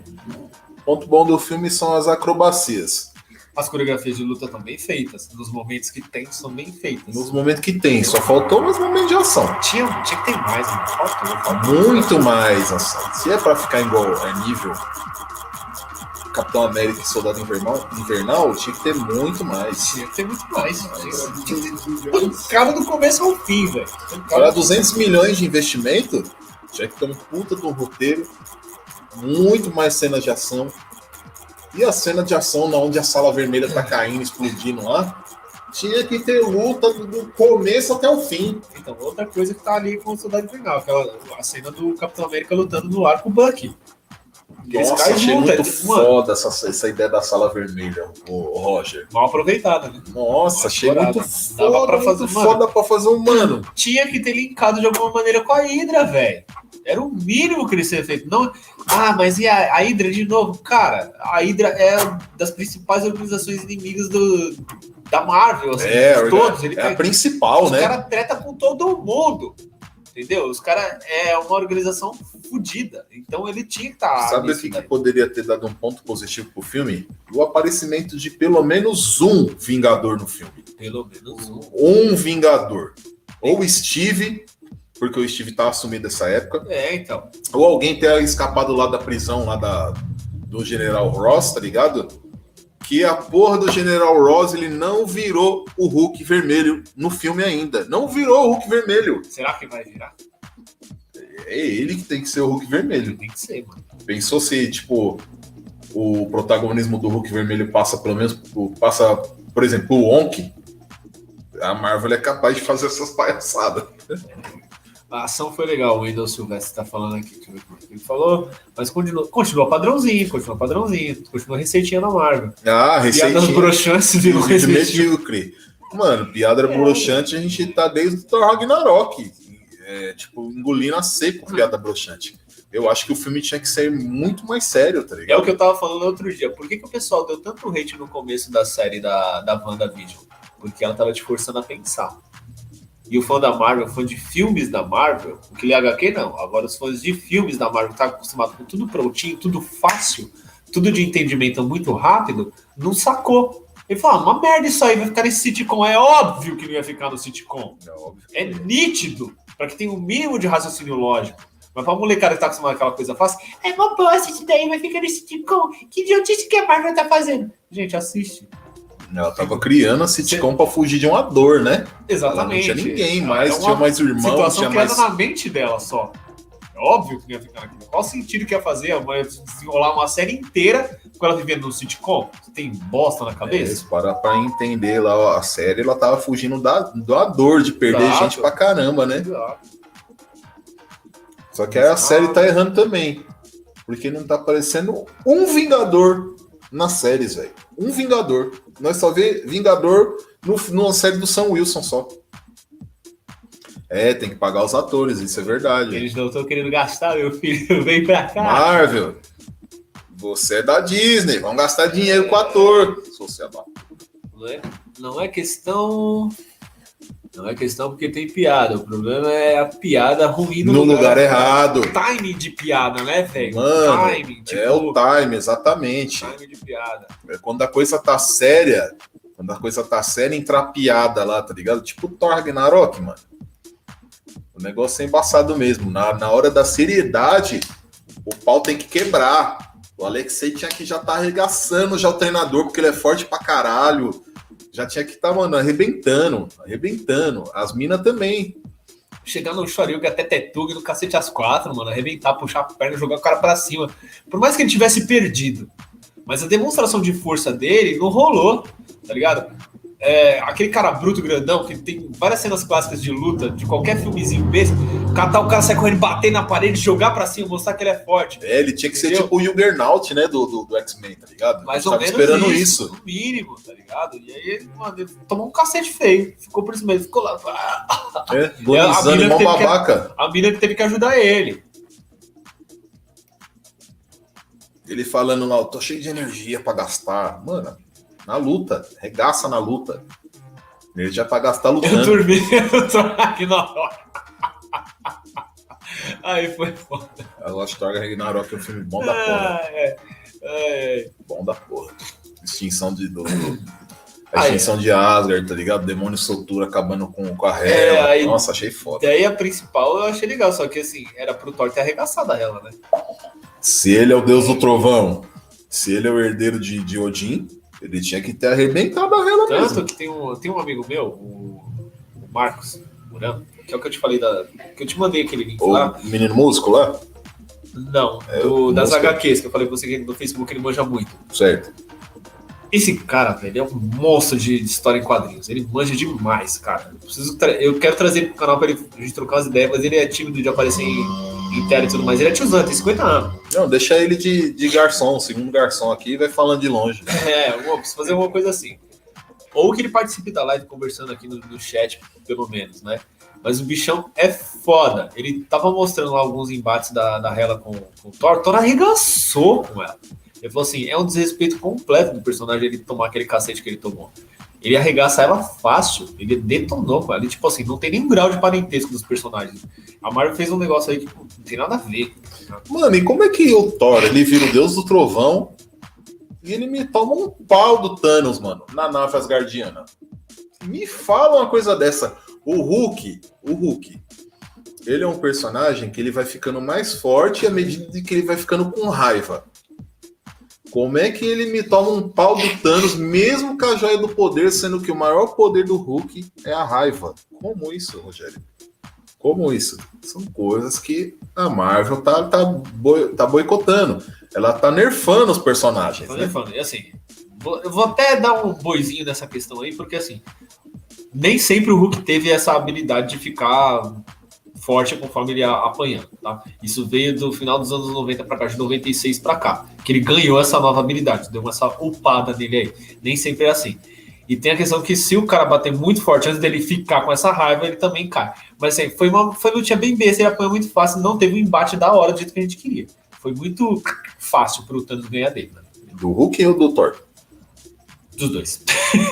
Ponto bom do filme são as acrobacias. As coreografias de luta estão bem feitas. Nos momentos que tem, são bem feitas. Nos momentos que tem, só faltou os momentos de ação. Tinha, tinha que ter mais, mano. Faltou, faltou. Muito mais ação. Se é pra ficar igual a nível Capitão América e Soldado Invernal, Invernal, tinha que ter muito mais. Tinha que ter muito mais. Tinha, que ter pancada do começo ao fim, velho. Para do- 200 milhões de investimento, tinha que ter um puta um roteiro, muito mais cenas de ação. E a cena de ação na onde a sala vermelha tá caindo, explodindo lá, tinha que ter luta do- do começo até o fim. Então, outra coisa que tá ali com o Soldado Invernal, aquela a cena do Capitão América lutando no ar com o Bucky. Nossa, caem achei junto, muito é- mano. foda essa, essa ideia da sala vermelha, o, Roger. Mal aproveitada, né? Nossa, achei muito Dava foda, pra fazer, muito mano. foda pra fazer um mano. Tinha que ter linkado de alguma maneira com a Hydra, velho. Era o mínimo que eles teriam feito. Não, ah, mas e a, a Hydra de novo? Cara, a Hydra é das principais organizações inimigas do, da Marvel. assim, É, todos. Ele é a principal, Os né? caras treta com todo mundo. Entendeu? Os caras é uma organização fodida. Então ele tinha que estar. Sabe o que, que poderia ter dado um ponto positivo pro filme? O aparecimento de pelo menos um Vingador no filme. Pelo menos um. Um Vingador. Ou Steve, porque o Steve tá assumido nessa época. É, então. Ou alguém ter escapado lá da prisão, lá da, do General Ross, tá ligado? Que a porra do General Ross, ele não virou o Hulk vermelho no filme ainda. Não virou o Hulk vermelho. Será que vai virar? É ele que tem que ser o Hulk vermelho. Tem que ser, mano. Pensou se, tipo, o protagonismo do Hulk vermelho passa pelo menos, passa, por exemplo, o Onk, a Marvel é capaz de fazer essas palhaçadas. A ação foi legal, o Wendel Silvestre tá falando aqui, deixa eu ver o que ele falou, mas continua, continua padrãozinho, continua padrãozinho, continua receitinha na Marvel. Ah, Piadas receitinha broxantes virou de receitinha. medíocre. Mano, piada É. broxante a gente tá desde o Thor Ragnarok. É, tipo, engolindo a seco piada broxante. Eu acho que o filme tinha que ser muito mais sério, tá É ligado? o que eu tava falando outro dia. Por que, que o pessoal deu tanto hate no começo da série da, da WandaVision? Porque ela tava te forçando a pensar. E o fã da Marvel, fã de filmes da Marvel, o que lê HQ não. Agora os fãs de filmes da Marvel que tá acostumado com tudo prontinho, tudo fácil, tudo de entendimento muito rápido, não sacou. Ele falou, ah, uma merda isso aí, vai ficar nesse sitcom. É óbvio que não ia ficar no sitcom. É óbvio. É nítido, para que tenha um mínimo de raciocínio lógico. Mas pra molecada que tá acostumada com aquela coisa fácil, é uma bosta isso daí, vai ficar nesse sitcom. Que idiotice que a Marvel tá fazendo? Gente, assiste. Ela tava criando a sitcom pra fugir de uma dor, né? Exatamente. Ela não tinha ninguém Ela mais, é uma tinha mais irmão, situação tinha criada mais. na mente dela só. É óbvio que não ia ficar naquilo. Qual sentido que ia fazer a mãe desenrolar uma série inteira com ela vivendo no sitcom? Você tem bosta na É, cabeça? se parar pra entender lá ó, a série, ela tava fugindo da, da dor de perder Exato. gente pra caramba, né? Exato. Só que aí a série tá errando também. Porque não tá aparecendo um Vingador nas séries, velho. Um Vingador. Nós só vê Vingador no, numa série do Sam Wilson só. É, tem que pagar os atores, isso é verdade. Eles não estão querendo gastar, meu filho. (laughs) Vem pra cá. Marvel, você é da Disney, vamos gastar dinheiro com ator. Sociedade. Não é, não é questão. Não é questão porque tem piada. O problema é a piada ruim No lugar errado. Time de piada, né, velho? Mano, Time, tipo, É o time, exatamente. time de piada. É quando a coisa tá séria, quando a coisa tá séria, entrar piada lá, tá ligado? Tipo Thor Ragnarok, mano. O negócio é embaçado mesmo. Na, na hora da seriedade, o pau tem que quebrar. O Alexei tinha que já tá arregaçando já o treinador, porque ele é forte pra caralho. Já tinha que estar, tá, mano, arrebentando, arrebentando. As minas também. Chegar no Shoryuga até Tetug no cacete às quatro, mano, arrebentar, puxar a perna, jogar o cara pra cima. Por mais que ele tivesse perdido. Mas a demonstração de força dele não rolou, tá ligado? É, aquele cara bruto grandão, que tem várias cenas clássicas de luta, de qualquer filmezinho mesmo, catar o cara sair correndo, bater na parede, jogar pra cima, mostrar que ele é forte. É, ele tinha que entendeu? ser tipo o Juggernaut, né, do, do, do X-Men, tá ligado? Mais ou menos esperando isso, isso. No mínimo, tá ligado? E aí mano, ele tomou um cacete feio, ficou por isso mesmo, ficou lá. É, bonizando, é, babaca. Que, a mina que teve que ajudar ele. Ele falando lá, eu tô cheio de energia pra gastar. Mano, na luta, regaça na luta. Ele já tá gastando lutando. Eu dormi, (laughs) eu tô aqui na hora. Aí foi foda. A Lost Orga Ragnarok é um filme bom da porra. É, é, é. Bom da porra. Extinção de. Do, (laughs) a extinção de Asgard, tá ligado? Demônio soltura acabando com, com a Hela. É, Nossa, achei foda. A ideia principal eu achei legal, só que assim, era pro Thor ter arregaçado a Hela, né? Se ele é o deus do trovão, se ele é o herdeiro de, de Odin, ele tinha que ter arrebentado a vela Tanto mesmo. que tem um, tem um amigo meu, o, o Marcos Murano, que é o que eu te falei da. que eu te mandei aquele link o lá. Menino músico lá? Não, é, do, das HQs, que eu falei pra você que no Facebook ele manja muito. Certo. Esse cara, velho, é um monstro de, de história em quadrinhos. Ele manja demais, cara. Eu, preciso eu quero trazer ele pro canal pra ele, a gente trocar umas ideias, mas ele é tímido de aparecer em tela e tudo mais. Ele é tiozão, tem 50 anos. Não, deixa ele de, de garçom, segundo garçom aqui, e vai falando de longe. (laughs) É, preciso fazer uma coisa assim. Ou que ele participe da live conversando aqui no, no chat, pelo menos, né? Mas o bichão é foda. Ele tava mostrando lá alguns embates da, da Hela com, com o Thor. Thor arregaçou com ela. Ele falou assim: é um desrespeito completo do personagem ele tomar aquele cacete que ele tomou. Ele arregaça ela fácil, ele detonou com ela. E, tipo assim, não tem nenhum grau de parentesco dos personagens. A Marvel fez um negócio aí que não tem nada a ver. Mano, e como é que o Thor, ele vira o deus do trovão e ele me toma um pau do Thanos, mano, na nave asgardiana? Me fala uma coisa dessa. O Hulk, o Hulk, ele é um personagem que ele vai ficando mais forte à medida que ele vai ficando com raiva. Como é que ele me toma um pau do Thanos, mesmo com a joia do poder, sendo que o maior poder do Hulk é a raiva? Como isso, Rogério? Como isso? São coisas que a Marvel tá, tá, boi, tá boicotando. Ela tá nerfando os personagens. Tá né? nerfando. E assim, eu vou até dar um boizinho nessa questão aí, porque assim, nem sempre o Hulk teve essa habilidade de ficar forte conforme ele ia apanhando, tá? Isso veio do final dos anos 90 para cá, de 96 para cá, que ele ganhou essa nova habilidade, deu essa upada nele aí. Nem sempre é assim. E tem a questão que se o cara bater muito forte antes dele ficar com essa raiva, ele também cai. Mas assim, foi uma foi lutinha bem besta, ele apanhou muito fácil, não teve um embate da hora do jeito que a gente queria. Foi muito fácil pro Thanos ganhar dele. Né? Do Hulk ou do Thor? Dos dois.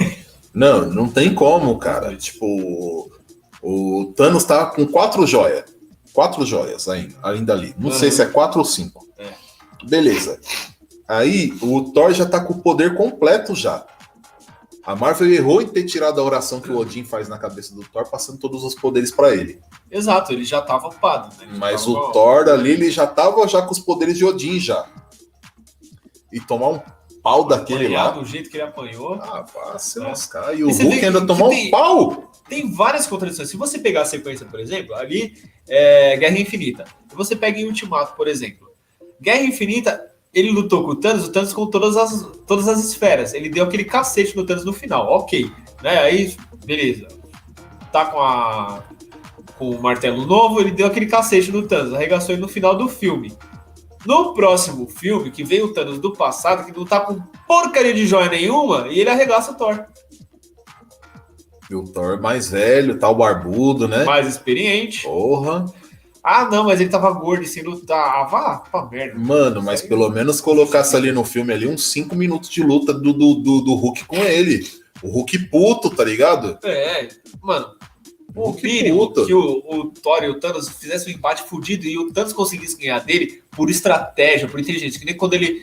(laughs) não, não tem como, cara. Tipo, o Thanos tá com quatro joias. Quatro joias ainda, ainda ali. Não uhum. sei se é quatro ou cinco. É. Beleza. Aí o Thor já tá com o poder completo já. A Marvel errou em ter tirado a oração que o Odin faz na cabeça do Thor, passando todos os poderes para ele. Exato, ele já tava ocupado. Né? Mas tava... o Thor ali, ele já tava já com os poderes de Odin já. E tomar um pau daquele lá. do jeito que ele apanhou. Ah, vá se é. lascar. E o Hulk ainda tomou um pau tem várias contradições. Se você pegar a sequência, por exemplo, ali é Guerra Infinita. Se você pega em Ultimato, por exemplo, Guerra Infinita, ele lutou com o Thanos, o Thanos com todas as, todas as esferas. Ele deu aquele cacete no Thanos no final, ok. Né? Aí, beleza. Tá com a com o martelo novo, ele deu aquele cacete no Thanos, arregaçou ele no final do filme. No próximo filme, que vem o Thanos do passado, que não tá com porcaria de joia nenhuma, e ele arregaça o Thor. E o Thor mais velho, tal, barbudo, né? Mais experiente. Porra. Ah, não, mas ele tava gordo e sem lutar. Ah, vá pra merda. Mano, mas pelo menos colocasse ali no filme ali uns 5 minutos de luta do, do, do, do, Hulk com ele. O Hulk puto, tá ligado? É, mano. O, o mínimo puto. que o, o Thor e o Thanos fizessem um empate fudido e o Thanos conseguisse ganhar dele por estratégia, por inteligência. Que nem quando ele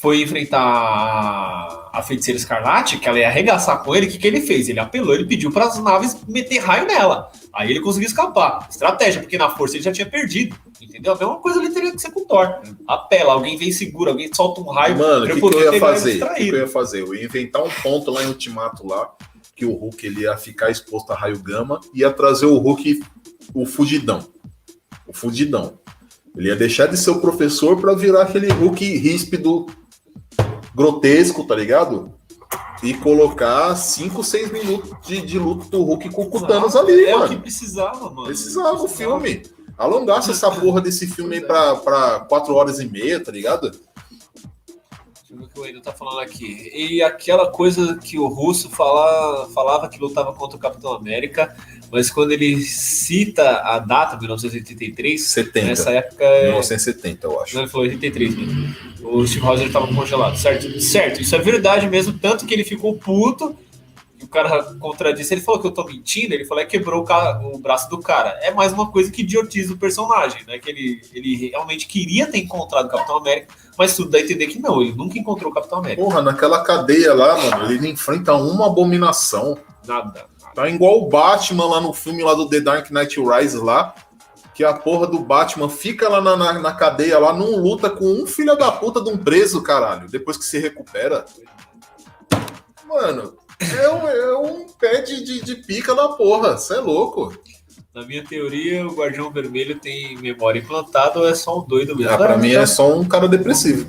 foi enfrentar a, feiticeira escarlate, que ela ia arregaçar com ele, o que, que ele fez? Ele apelou, ele pediu para as naves meter raio nela. Aí ele conseguiu escapar. Estratégia, porque na força ele já tinha perdido. Entendeu? A mesma coisa ele teria que ser com o Thor. Apela, alguém vem segura, alguém solta um raio. Mano, o que, que eu ia fazer? O que, que eu ia fazer? Eu ia inventar um ponto lá em Ultimato lá, que o Hulk ele ia ficar exposto a raio gama e ia trazer o Hulk, o fugidão. O fugidão. Ele ia deixar de ser o professor pra virar aquele Hulk ríspido, grotesco, tá ligado? E colocar 5, 6 minutos de, de luta do Hulk com o Thanos ali, é mano. o que precisava, mano. Precisava o filme. Alongasse essa (laughs) porra desse filme aí pra, pra 4 horas e meia, tá ligado? Que o Endo tá falando aqui. E aquela coisa que o russo fala, falava que lutava contra o Capitão América, mas quando ele cita a data, 1983, 70. nessa época. é- 1970, eu acho. Não, ele falou 83 mesmo. O Steve Rogers estava congelado, certo? Certo, isso é verdade mesmo, tanto que ele ficou puto. E o cara contradisse, ele falou que eu tô mentindo, ele falou que quebrou o, ca- o braço do cara. É mais uma coisa que idiotiza o personagem, né? Que ele, ele realmente queria ter encontrado o Capitão América, mas tudo dá a entender que não, ele nunca encontrou o Capitão América. Porra, naquela cadeia lá, mano, ele enfrenta uma abominação. Nada. nada. Tá igual o Batman lá no filme lá do The Dark Knight Rises lá, que a porra do Batman fica lá na, na, na cadeia lá, não luta com um filho da puta de um preso, caralho, depois que se recupera. Mano, é um, é um pé de, de, de pica da porra, cê é louco. Na minha teoria, o Guardião Vermelho tem memória implantada ou é só um doido mesmo? Ah, pra Ah, mim é só um cara depressivo.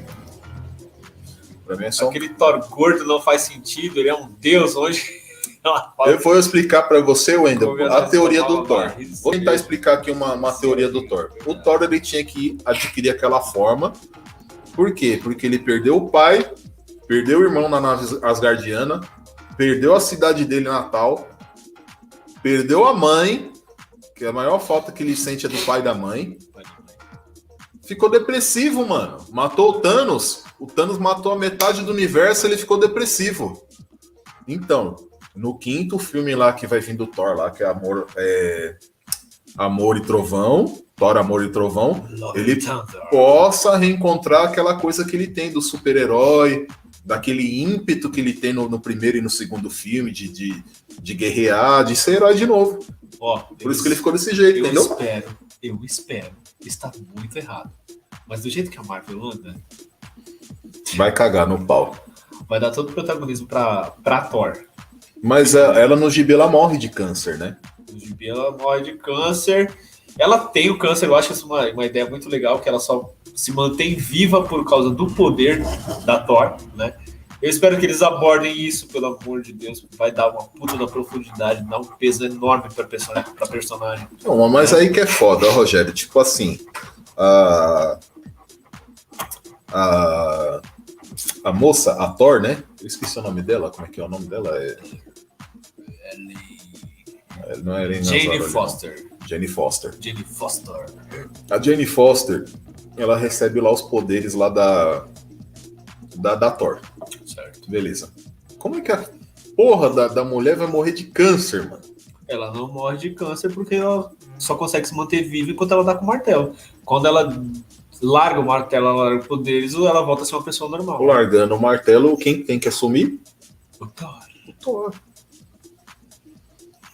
Pra mim é só um... Aquele Thor gordo não faz sentido, ele é um deus hoje. (laughs) Eu vou explicar pra você, Wendel, a teoria do Thor. Vou tentar explicar aqui uma, uma teoria do Thor. O Thor ele tinha que adquirir aquela forma. Por quê? Porque ele perdeu o pai, perdeu o irmão na nave Asgardiana, perdeu a cidade dele natal, perdeu a mãe, que a maior falta que ele sente é do pai e da mãe. Ficou depressivo, mano. Matou o Thanos. O Thanos matou a metade do universo, ele ficou depressivo. Então, no quinto filme lá que vai vir do Thor lá, que é Amor, é, Amor e Trovão, Thor, Amor e Trovão, Love Ele- possa reencontrar aquela coisa que ele tem do super-herói, daquele ímpeto que ele tem no, no primeiro e no segundo filme, de, de, de guerrear, de ser herói de novo. Ó, Por isso que ele ficou desse jeito, eu entendeu? espero, eu espero, está muito errado. Mas do jeito que a Marvel anda, Vai cagar no pau. vai dar todo o protagonismo pra, pra Thor. Mas a- ela no gibi ela morre de câncer, né? O Gibi ela morre de câncer. Ela tem o câncer, eu acho isso uma, uma ideia muito legal, que ela só se mantém viva por causa do poder da Thor, né? Eu espero que eles abordem isso, pelo amor de Deus. Vai dar uma puta da profundidade, dar um peso enorme pra personagem. Pra personagem. Não, mas aí que é foda, Rogério. Tipo assim, a, a, a moça, a Thor, né? Eu esqueci o nome dela. Como é que é o nome dela? É, não é Jane não. Foster. Jane Foster. Jane Foster. A Jane Foster, ela recebe lá os poderes lá da, da, da Thor. Beleza. Como é que a porra da, da mulher vai morrer de câncer, mano? Ela não morre de câncer porque ela só consegue se manter viva enquanto ela tá com o martelo. Quando ela larga o martelo, ela larga poderes, ela volta a ser uma pessoa normal. Largando o martelo, quem tem que assumir? O Thor. O Thor.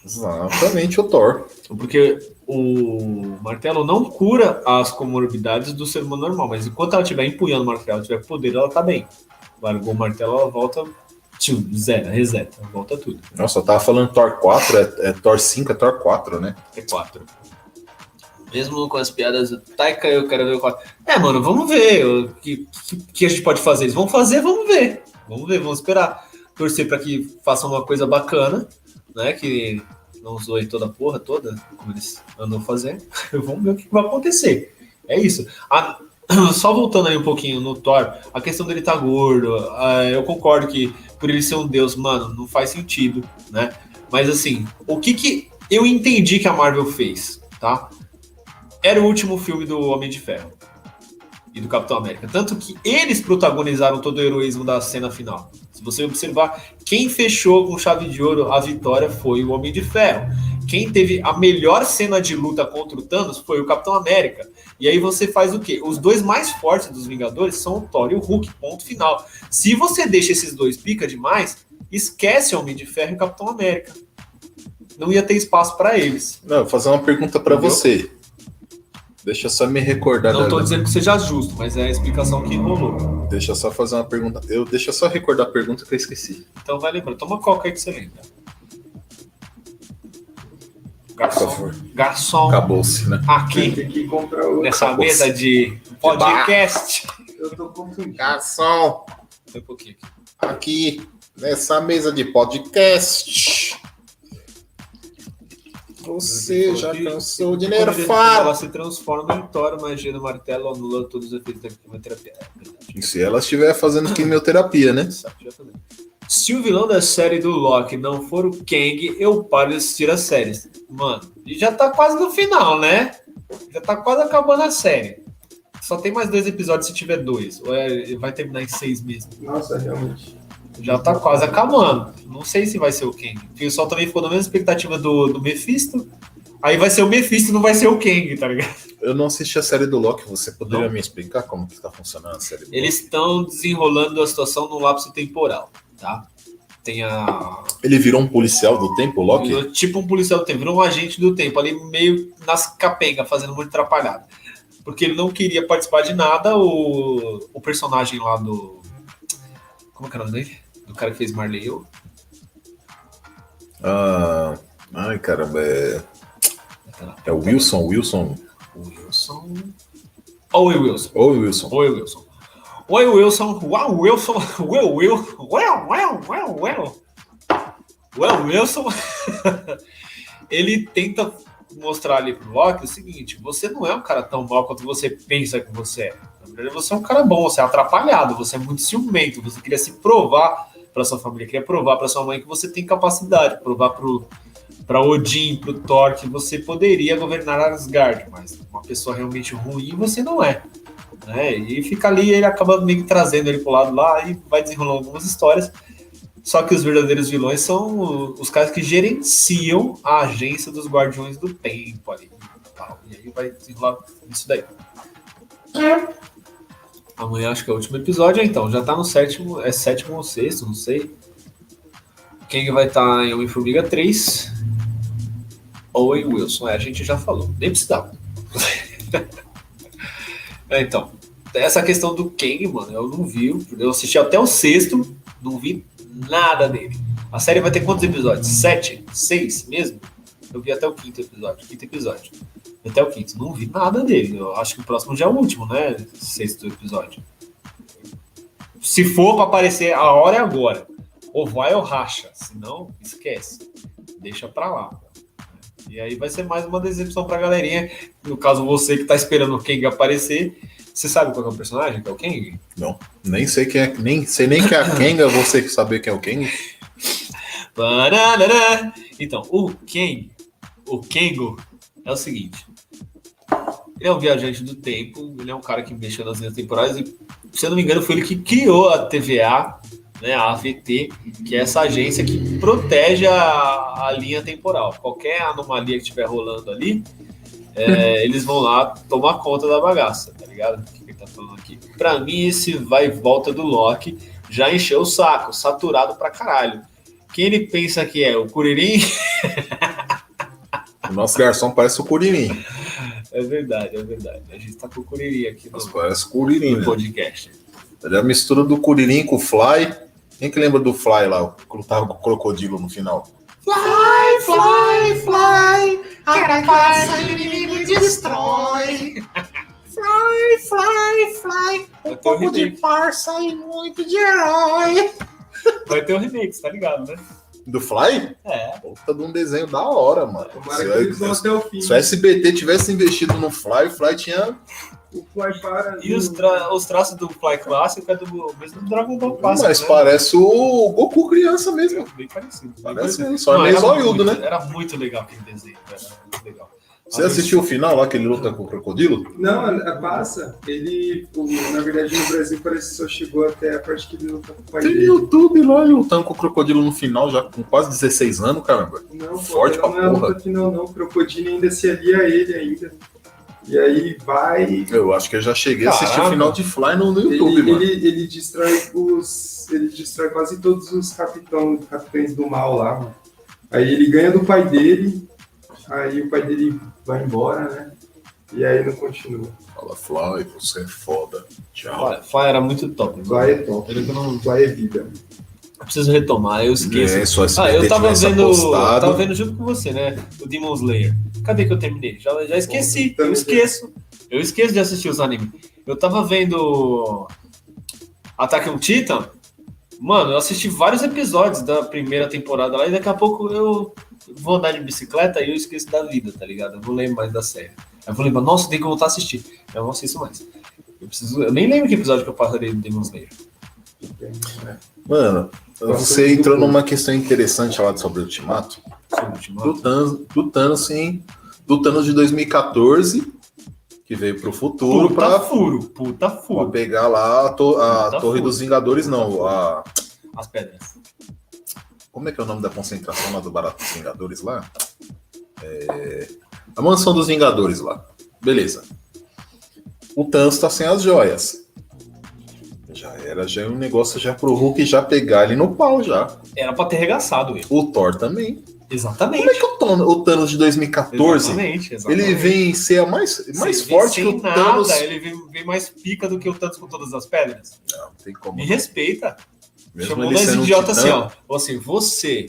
Exatamente, o Thor. Porque o martelo não cura as comorbidades do ser humano normal, mas enquanto ela estiver empunhando o martelo, tiver poder, ela tá bem. Largou o martelo, ela volta, tio, zero, reseta, volta tudo. Nossa, eu tava falando Thor 4, é, é Thor 5, é Thor 4, né? É quatro. Mesmo com as piadas, Taika, eu quero ver o quatro. É, mano, vamos ver o que, que, que a gente pode fazer. Eles vão fazer, vamos ver. Vamos ver, vamos esperar. Torcer para que façam uma coisa bacana, né? Que não zoe toda a porra toda, como eles andam fazendo. (laughs) vamos ver o que vai acontecer. É isso. Ah, (clears throat) só voltando aí um pouquinho no Thor, a questão dele tá gordo, ah, eu concordo que por ele ser um deus, mano, não faz sentido, né? Mas assim, o que que eu entendi que a Marvel fez, tá? Era o último filme do Homem de Ferro e do Capitão América. Tanto que eles protagonizaram todo o heroísmo da cena final. Se você observar, quem fechou com chave de ouro a vitória foi o Homem de Ferro. Quem teve a melhor cena de luta contra o Thanos foi o Capitão América. E aí você faz o quê? Os dois mais fortes dos Vingadores são o Thor e o Hulk, ponto final. Se você deixa esses dois pica demais, esquece o Homem de Ferro e o Capitão América. Não ia ter espaço para eles. Não, vou fazer uma pergunta Entendeu? você. Deixa só me recordar. Não tô da- dizendo que seja justo, mas é a explicação que rolou. Deixa só fazer uma pergunta. Eu, deixa só recordar a pergunta que eu esqueci. Então vai lembrar. Toma coca aí que você lembra. Garçom. Garçom. Acabou-se, né? Aqui, Tem nessa mesa de podcast. Eu tô confundindo. Garçom, Foi um pouquinho aqui. aqui nessa mesa de podcast. Você já cansou de nerfar. Ela se transforma em Thor, magia do martelo anula todos os efeitos da quimioterapia. É se ela estiver fazendo quimioterapia, né? Falei. Se o vilão da série do Loki não for o Kang, eu paro de assistir as séries. Mano, e já tá quase no final, né? Já tá quase acabando a série. Só tem mais dois episódios se tiver dois. Ou é- vai terminar em seis meses. Nossa, realmente. Já tá quase acabando. Não sei se vai ser o Kang. O pessoal também ficou na mesma expectativa do, do Mephisto. Aí vai ser o Mephisto, não vai ser o Kang, tá ligado? Eu não assisti a série do Loki. Você poderia Não. me explicar como que tá funcionando a série do Eles estão desenrolando a situação num lapso temporal, tá? Tem a. Ele virou um policial do tempo, Loki? Tipo um policial do tempo, virou um agente do tempo, ali meio nas capengas, fazendo muito atrapalhado. Porque ele não queria participar de nada, o, o personagem lá do. Como é que é o nome dele? Do cara que fez Marley eu. Ah, ai, caramba. É, é o Wilson, Wilson. Wilson. Oi, Wilson. Ou Wilson. Oi, Wilson. Oi, Wilson. Uau, Wilson. (laughs) Will. Well, well, well, well. Well, Wilson. (laughs) Ele tenta mostrar ali pro Loki o seguinte: você não é um cara tão mal quanto você pensa que você é. Na verdade, você é um cara bom, você é atrapalhado, você é muito ciumento, você queria se provar para sua família, queria provar para sua mãe que você tem capacidade, provar pro para Odin, pro Thor que você poderia governar Asgard, mas uma pessoa realmente ruim você não é. Né? E fica ali, ele acaba meio que trazendo ele pro lado lá e vai desenrolando algumas histórias. Só que os verdadeiros vilões são os caras que gerenciam a agência dos Guardiões do Tempo ali. e aí vai desenrolar isso daí. Amanhã acho que é o último episódio, então. Já tá no sétimo, é sétimo ou sexto, não sei. Quem vai estar em Homem-Formiga 3? Owen Wilson, é, a gente já falou. Nem precisava. (laughs) É, então, essa questão do Kang, mano, eu não vi. Eu assisti até o sexto, não vi nada dele. A série vai ter quantos episódios? Sete? Seis mesmo? Eu vi até o quinto episódio. Quinto episódio. Até o quinto. Não vi nada dele. Eu acho que o próximo já é o último, né? Sexto episódio. Se for pra aparecer, a hora é agora. Ou vai ou racha. Se não, esquece. Deixa pra lá. E aí vai ser mais uma decepção pra galerinha. No caso, você que tá esperando o Kang aparecer. Você sabe qual que é o personagem que é o Kang? Nem sei quem é, nem sei nem quem é a Kenga, você saber quem é o Kang. Então, o Kang, o Kengo, é o seguinte. Ele é um viajante do tempo, ele é um cara que mexe nas linhas temporais e, se eu não me engano, foi ele que criou a TVA, né, a AVT, que é essa agência que protege a, a linha temporal. Qualquer anomalia que estiver rolando ali, é, (laughs) eles vão lá tomar conta da bagaça, tá ligado? O que ele tá falando aqui? Pra mim, esse vai e volta do Loki já encheu o saco, saturado pra caralho. Quem ele pensa que é? O Curirim? (laughs) O nosso garçom parece o Curirim. É verdade, é verdade. A gente tá com o Curirim aqui no, Mas parece Curirim, no né? podcast. Ele é a mistura do Curirim com o Fly. Quem que lembra do Fly lá, o que lutava com o crocodilo no final? Fly, fly, fly, a caça inimigo destrói. Fly, fly, fly, um pouco de parça e muito de herói. Vai ter o remake, tá ligado, né? Do Fly? É. Puta de um desenho da hora, mano. Se, fim. se o SBT tivesse investido no Fly, o Fly tinha. O Fly para. E os, tra- os traços do Fly clássico é do mesmo do Dragon Ball clássico. Mas né? parece o Goku criança mesmo. Bem parecido. bem Parece parecido. mesmo, só é Não, meio zoiudo, né? Era muito legal aquele desenho, era muito legal. Você assistiu o final lá que ele luta com o crocodilo? Não, a, a passa, ele, o- na verdade, no Brasil parece que só chegou até a parte que ele luta com o pai Tem no dele. YouTube lá, ele lutando com o crocodilo no final, já com quase 16 anos, caramba. Não, pô, Forte não pra é a porra. luta final, não. O Crocodilo ainda se alia a ele ainda. E aí vai. Eu acho que eu já cheguei a assistir o Caramba. final de Fly no, no YouTube, Ele, mano. ele, ele destrói os. Ele destrói quase todos os capitão, capitães do mal lá, mano. Aí ele ganha do pai dele, aí o pai dele vai embora, né? E aí não continua. Fala, Fly, você é foda. Tchau. Olha, Fly era muito top. Fly é top. Eu não- Fly é vida. Eu preciso retomar, eu esqueço. É, só Ah, eu tava vendo. apostado. Tava vendo junto com você, né? O Demon Slayer. Cadê que eu terminei? Já, já esqueci. Eu Também. esqueço. Eu esqueço de assistir os animes. Eu tava vendo Attack on Titan. Mano, eu assisti vários episódios da primeira temporada lá e daqui a pouco eu vou andar de bicicleta e eu esqueço da vida, tá ligado? Eu vou lembrar mais da série. Aí eu vou lembrar, nossa, tem que voltar a assistir. Eu não assisto mais. Eu, preciso, eu nem lembro que episódio que eu parei do Demon Slayer. Mano, você entrou numa questão interessante lá sobre o Ultimato. Sobre o Do. Thanos, do Thanos, sim. Do Thanos de 2014, que veio pro futuro Puta pra, furo, puta pra furo. pegar lá a, to- a Torre furo. dos Vingadores, não. A, As pedras. como é que é o nome da concentração lá do Barato dos Vingadores lá? É, a mansão dos Vingadores lá. Beleza. O Thanos tá sem as joias. Já era, já é um negócio já pro Hulk já pegar ele no pau já. Era pra ter regaçado ele. O Thor também. Exatamente. Como é que o Thanos, o Thanos de 2014 Exatamente, exatamente. ele vem ser a mais, mais forte que o Thanos? Nada, ele vem, vem mais pica do que o Thanos com todas as pedras. Não, não tem como. Me respeita. Mesmo Chamou nós um idiota assim, ó. Ou assim, você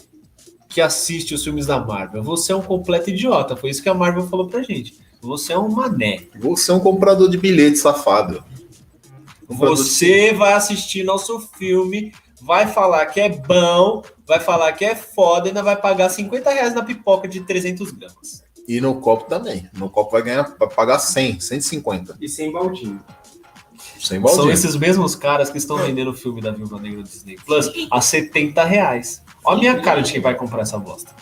que assiste os filmes da Marvel, você é um completo idiota. Foi isso que a Marvel falou pra gente. Você é um mané. Você é um comprador de bilhete safado. Você vai assistir nosso filme, vai falar que é bom, vai falar que é foda e ainda vai pagar 50 reais na pipoca de 300 gramas. E no copo também. No copo vai ganhar, vai pagar 100, 150. E sem baldinho. Sem São baldinho. esses mesmos caras que estão vendendo o filme da Viúva Negra do Disney Plus a 70 reais. Olha a minha cara de quem vai comprar essa bosta.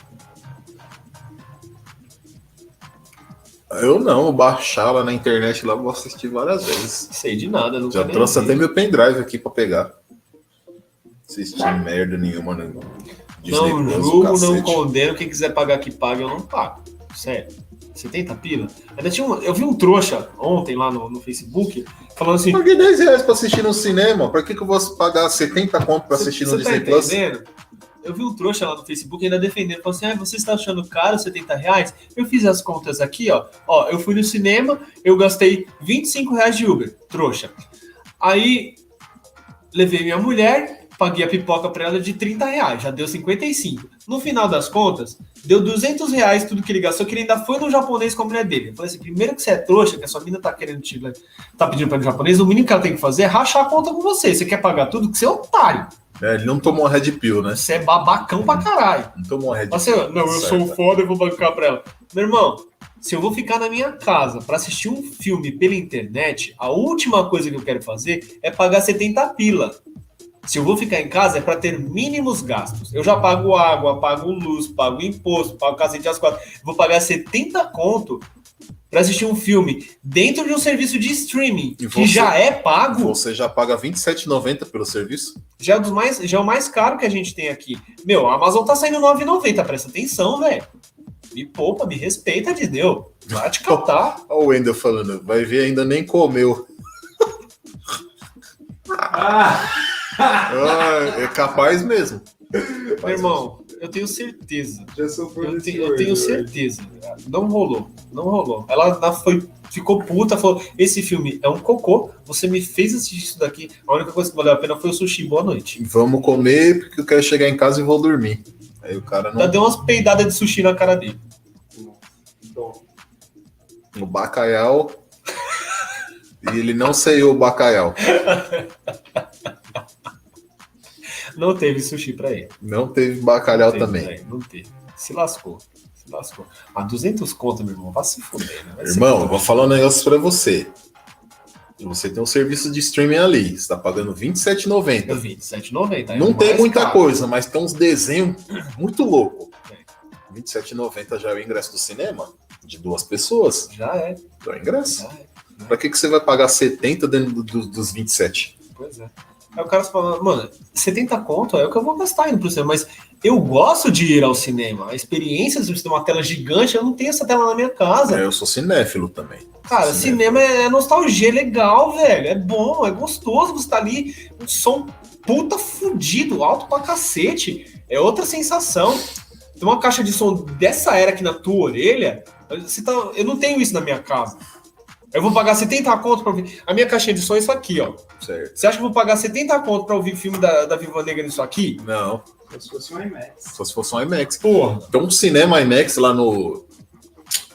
Eu não, vou baixar lá na internet lá, vou assistir várias vezes. Sei de nada, nunca Já trouxe até meu pendrive aqui pra pegar. Assistir merda nenhuma Disney Não Plus, o julgo, não condeno. Quem quiser pagar que pague, eu não pago. Sério. 70 pila? Ainda tinha um, eu vi um trouxa ontem lá no, no Facebook falando assim. Paguei 10 reais pra assistir no cinema. Por que, que eu vou pagar 70 conto pra assistir no Você Disney tá Plus? Eu vi um trouxa lá no Facebook ainda defendendo, falou assim: ah, você está achando caro 70 reais? Eu fiz as contas aqui, ó. Ó, eu fui no cinema, eu gastei 25 reais de Uber, trouxa. Aí levei minha mulher, paguei a pipoca pra ela de 30 reais, já deu 55. No final das contas, deu 200 reais tudo que ele gastou, que ele ainda foi no japonês com a mulher dele. Eu falei assim: primeiro que você é trouxa, que a sua mina tá querendo te tá pedindo pra ir no japonês, o mínimo que ela tem que fazer é rachar a conta com você. Você quer pagar tudo, que você é otário. É, ele não tomou uma Red Pill, né? Você é babacão pra caralho. Não tomou uma Red Pill. não, eu sou Certo. foda, eu vou bancar pra ela. Meu irmão, se eu vou ficar na minha casa pra assistir um filme pela internet, a última coisa que eu quero fazer é pagar 70 pila. Se eu vou ficar em casa é pra ter mínimos gastos. Eu já pago água, pago luz, pago imposto, pago cacete às quatro. Vou pagar 70 conto pra assistir um filme dentro de um serviço de streaming E que você- já é pago. Você já paga R$ 27,90 pelo serviço? já é, dos mais, já é o mais caro que a gente tem aqui. Meu, a Amazon tá saindo 9,90. Presta atenção, velho. Me poupa, me respeita, Disney. Ô, Vai te catar. (laughs) Olha o Wendel falando, vai ver, ainda nem comeu. Ah! Ah, é capaz mesmo. Meu irmão, eu tenho certeza. Já sou Eu, tenho- eu tenho certeza. Não rolou. Não rolou. Ela, ela foi, ficou puta, falou: esse filme é um cocô. Você me fez assistir isso daqui. A única coisa que valeu a pena foi o sushi. Boa noite. Vamos comer porque eu quero chegar em casa e vou dormir. Aí o cara Já não. deu umas peidadas de sushi na cara dele. Bom, O bacalhau. e ele não ceiou o bacalhau. (laughs) Não teve sushi pra ele. Não teve bacalhau Não teve também. ele, Não teve. Se lascou. Se lascou. Ah, 200 conto, meu irmão. Vai se fuder, né? Vai Irmão, vou falar um negócio pra você. Você tem um serviço de streaming ali. Você tá pagando R$ Eu 27,90. vi, 7,90. aí Não é tem muita caro. coisa, mas tem uns desenhos muito loucos. É. R$ 27,90 já é o ingresso do cinema? De duas pessoas? Já é, É o ingresso. já é. Pra que, que você vai pagar 70 dentro do- do- dos 27? Pois é. Aí o cara fala, mano, 70 conto é o que eu vou gastar indo pro cinema, mas Eu gosto de ir ao cinema. A experiência de ter uma tela gigante, eu não tenho essa tela na minha casa. É, eu sou cinéfilo também. Cara, cinema é nostalgia, é legal, velho. É bom, é gostoso você tá ali, um som puta fudido, alto pra cacete. É outra sensação. Tem uma caixa de som dessa era aqui na tua orelha, você tá, eu não tenho isso na minha casa. Eu vou pagar 70 conto pra ouvir. A minha caixinha de som é isso aqui, ó. Certo. Você acha que eu vou pagar 70 conto pra ouvir filme da, da Viva Negra nisso aqui? Não, se fosse um IMAX. só se fosse um IMAX. Porra. Tem um cinema IMAX lá no.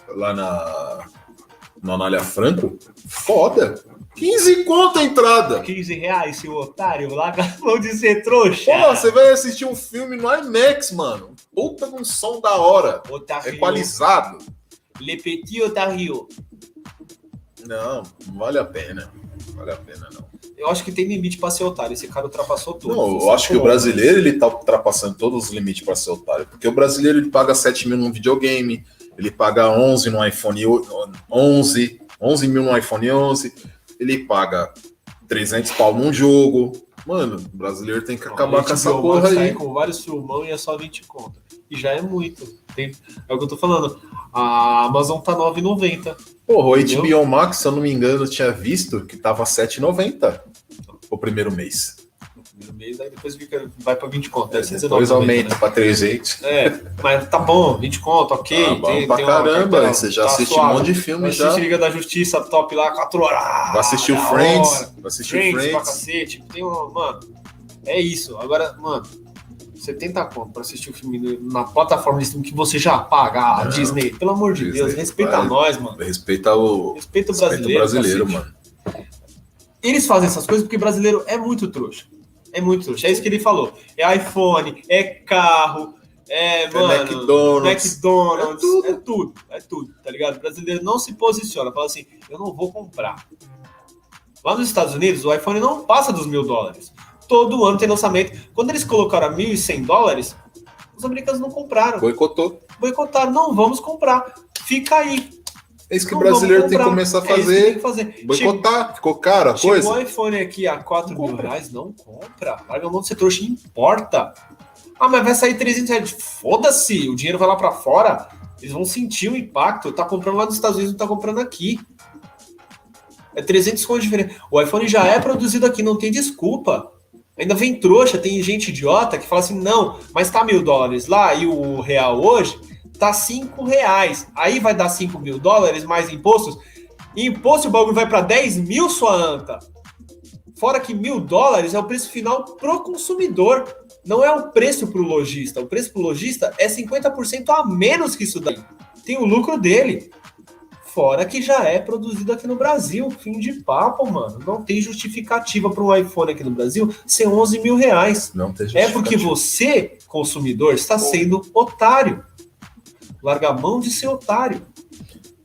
Lá na. Na Anália Franco. Foda. 15 conto a entrada. 15 reais, seu otário. Larga a mão de ser trouxa. Pô, você vai assistir um filme no IMAX, mano. Puta com som da hora. Otário. Equalizado. Le Petit Otário. Não, não vale a pena. Não vale a pena, não. Eu acho que tem limite pra ser otário. Esse cara ultrapassou tudo. Não, eu acho que o brasileiro ele tá ultrapassando todos os limites para ser otário. Porque o brasileiro ele paga 7 mil num videogame, ele paga 11 no iPhone o- 11, 11 mil no iPhone 11, ele paga 300 pau num jogo. Mano, o brasileiro tem que acabar com essa porra aí. Sai com vários filmão e é só 20 conto. E já é muito. Tem- é o que eu tô falando. A Amazon tá 9,90. Porra, o Entendeu? HBO Max, se eu não me engano, eu tinha visto que tava 7,90 o primeiro mês. No primeiro mês, aí depois fica, vai pra 20 conto. Ser Depois 19,90, aumenta né? pra 300. É, mas tá bom, 20 conto, ok. Ah, bom pra uma caramba, cartela, você já tá assiste suave. um monte de filme assistir já. Liga da Justiça top lá, 4 horas. Vai assistir o Friends, vai assistir Friends, o pra Friends. cacete. Tem um, mano, é isso. Agora, mano, 70 conto pra assistir o filme na plataforma de streaming que você já paga, a Não, Disney. Pelo amor de Disney, Deus, respeita vai. nós, mano. Respeita o, Respeita o respeita o brasileiro. brasileiro, mano. Eles fazem essas coisas porque brasileiro é muito trouxa. É muito trouxa. É isso que ele falou. É iPhone, é carro, é, mano, McDonald's. McDonald's, É tudo. é tudo, é tudo, tá ligado? O brasileiro não se posiciona, fala assim, eu não vou comprar. Lá nos Estados Unidos, o iPhone não passa dos mil dólares. Todo ano tem lançamento. Quando eles colocaram a 1.100 dólares, os americanos não compraram. Boicotou. Boicotaram, não vamos comprar. Fica aí. É isso que não o brasileiro tem que começar a É isso que tem fazer. que fazer. Chegou- Boicotar. Ficou caro a Chegou coisa? o iPhone aqui a 4 Não mil compra. reais, não compra. Larga a mão de ser trouxa, importa. Ah, mas vai sair 300 reais. Foda-se, o dinheiro vai lá pra fora. Eles vão sentir o impacto. Tá comprando lá nos Estados Unidos, não tá comprando aqui. É 300 conto de diferença. O iPhone já é produzido aqui, não tem desculpa. Ainda vem trouxa, tem gente idiota que fala assim, não, mas tá mil dólares lá e o real hoje tá 5 reais. Aí vai dar 5 mil dólares mais impostos. E imposto o bagulho vai para 10 mil, sua anta. Fora que mil dólares é o preço final pro consumidor. Não é o preço pro lojista. O preço pro lojista é 50% a menos que isso daí. Tem o lucro dele. Fora que já é produzido aqui no Brasil. Fim de papo, mano. Não tem justificativa para um iPhone aqui no Brasil ser 11 mil reais. Não tem É porque você, consumidor, está sendo otário. Larga a mão de ser otário.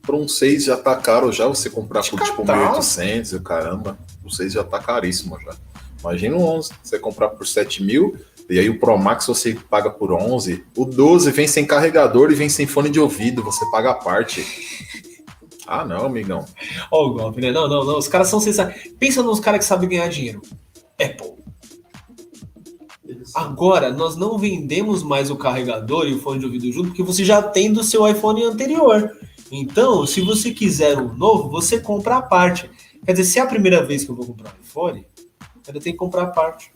Por um 6 já tá caro já, você comprar De por tipo catar. 1.800, e o caramba. O 6 já tá caríssimo já. Imagina o 11, você comprar por 7 mil, e aí o Pro Max você paga por 11. O 12 vem sem carregador e vem sem fone de ouvido, você paga a parte. Ah não, amigão. Ó o golpe, né? Não, não, não. Os caras são sensacionais. Pensa nos caras que sabem ganhar dinheiro. Apple. Agora, nós não vendemos mais o carregador e o fone de ouvido junto, porque você já tem do seu iPhone anterior. Então, se você quiser um novo, você compra a parte. Quer dizer, se é a primeira vez que eu vou comprar um iPhone, eu tenho que comprar a parte.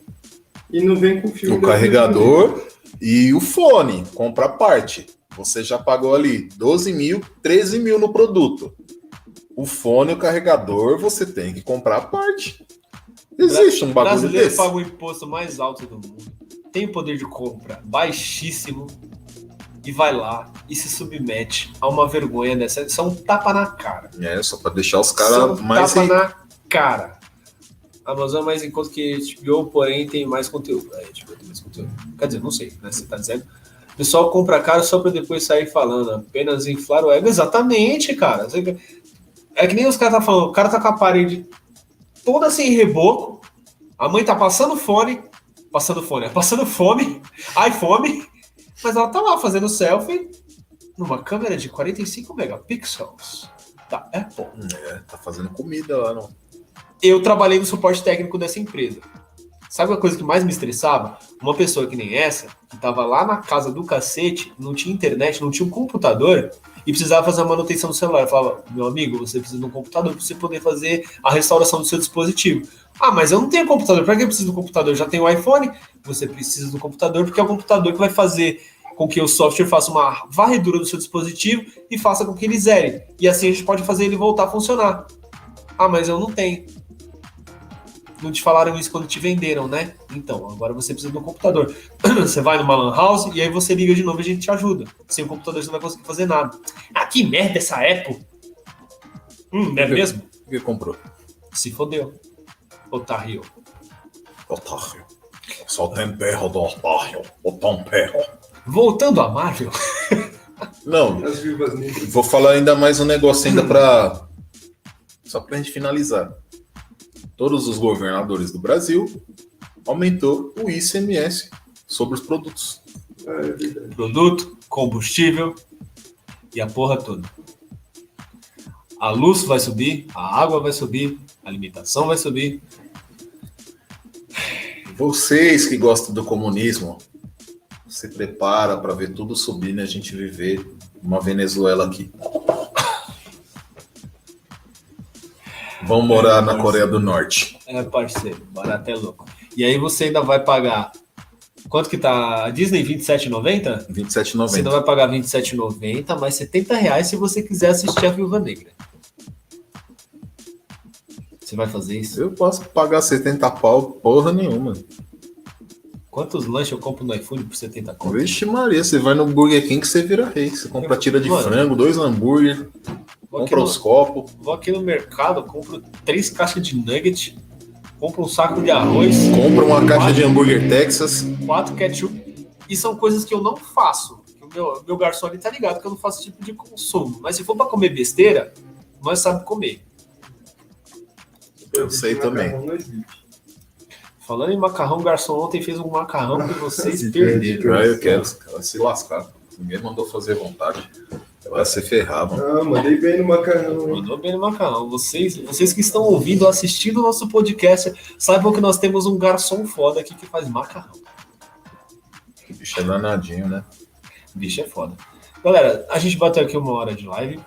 E não vem com filme. O carregador e o fone, compra a parte. Você já pagou ali 12 mil, 13 mil no produto. O fone o carregador, você tem que comprar a parte. Existe um O bagulho brasileiro desse. paga o imposto mais alto do mundo. Tem o poder de compra baixíssimo. E vai lá e se submete a uma vergonha dessa. Isso é um tapa na cara. É, só pra deixar os Só caras um mais tapa ricos. na cara. A Amazon é mais em conta que HBO, porém, tem mais conteúdo. É, HBO tem mais conteúdo. Quer dizer, não sei, né? Você tá dizendo. O pessoal compra caro só pra depois sair falando. Apenas inflar o ego. Exatamente, cara. É que nem os caras tá falando. O cara tá com a parede toda sem reboco. A mãe tá passando fone. Passando fone, é passando fome. (laughs) iPhone. Mas ela tá lá fazendo selfie numa câmera de 45 megapixels da Apple. É, tá fazendo comida lá, não. Eu trabalhei no suporte técnico dessa empresa. Sabe a coisa que mais me estressava? Uma pessoa que nem essa, que tava lá na casa do cacete, não tinha internet, não tinha um computador e precisava fazer a manutenção do celular. Eu falava, meu amigo, você precisa de um computador para você poder fazer a restauração do seu dispositivo. Ah, mas eu não tenho computador. Para que eu preciso do computador? Eu já tenho o iPhone. Você precisa do computador porque é o computador que vai fazer com que o software faça uma varredura do seu dispositivo e faça com que ele zere. E assim a gente pode fazer ele voltar a funcionar. Ah, mas eu não tenho. Não te falaram isso quando te venderam, né? Então, agora você precisa de um computador. (clears throat) Você vai numa lan house e aí você liga de novo e a gente te ajuda. Sem o computador você não vai conseguir fazer nada. Ah, que merda essa Apple! Hum, não é mesmo? O que comprou? Se fodeu. Otário. Otário. Só o tempero do otário. O tempero. Voltando a Marvel. (laughs) Não, vou falar ainda mais um negócio ainda pra... Só pra gente finalizar. Todos os governadores do Brasil aumentou o ICMS sobre os produtos. É. Produto, combustível e a porra toda. A luz vai subir, a água vai subir, a alimentação vai subir. Vocês que gostam do comunismo, se prepara para ver tudo subindo e a gente viver uma Venezuela aqui. Vão morar na Coreia do Norte. É, parceiro, barato é louco. E aí você ainda vai pagar. Quanto que tá? A Disney 27,90? Você ainda 27,90. vai pagar 27,90, mais 70 reais se você quiser assistir a Viúva Negra. Você vai fazer isso? Eu posso pagar 70 pau, porra nenhuma. Quantos lanches eu compro no iPhone por 70 conto? Vixe Maria, você vai no Burger King que você vira rei. Você compra tira de Mano. frango, dois hambúrguer, Vou aqui, compra no, os copos, vou aqui no mercado, compro três caixas de nugget, compro um saco de arroz, compra uma caixa de hambúrguer Texas. quatro ketchup. E são coisas que eu não faço. O meu, meu garçom ali tá ligado que eu não faço esse tipo de consumo. Mas se for pra comer besteira, nós sabemos comer. Eu sei também. Falando em macarrão, o garçom ontem fez um macarrão que (laughs) vocês perderam. Ah, eu quero, se lascar. Ninguém mandou fazer vontade. Vai se ferrar, mano. Ah, mandei bem no macarrão, hein? Mandou bem no macarrão. Vocês, vocês que estão ouvindo, assistindo o nosso podcast, saibam que nós temos um garçom foda aqui que faz macarrão. O bicho é danadinho, né? Bicho é foda. Galera, a gente bateu aqui uma hora de live.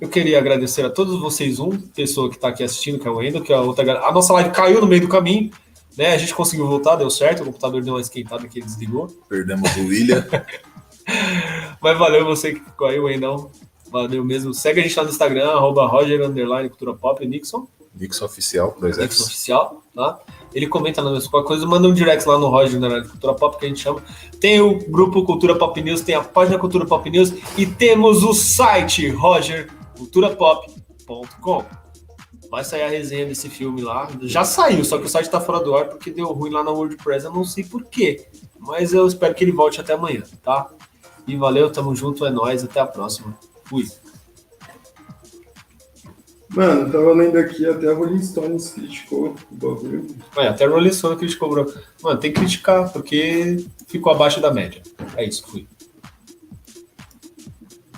Eu queria agradecer a todos vocês, um, pessoa que está aqui assistindo, que é o Endo, que é a outra galera. A nossa live caiu no meio do caminho, né? A gente conseguiu voltar, deu certo, o computador deu uma esquentada que ele desligou. Perdemos o William. (laughs) (laughs) Mas valeu você que ficou aí, o Endão. Valeu mesmo. Segue a gente lá no Instagram, arroba Roger Underline Cultura Pop, Nixon, Nixon Oficial, dois Nixon Fs. Oficial, tá? Ele comenta lá nas qualquer coisa, manda um direct lá no Roger Underline Cultura Pop, que a gente chama. Tem o grupo Cultura Pop News, tem a página Cultura Pop News e temos o site rogerculturapop.com. Vai sair a resenha desse filme lá. Já saiu, só que o site tá fora do ar porque deu ruim lá na WordPress, eu não sei porquê. Mas eu espero que ele volte até amanhã, tá? E valeu, tamo junto, é nóis, até a próxima. Fui. Mano, tava lendo aqui, até a Rolling Stones criticou o bagulho. Olha, até o Rolling Stone criticou, bro. Mano, tem que criticar, porque ficou abaixo da média. É isso, fui.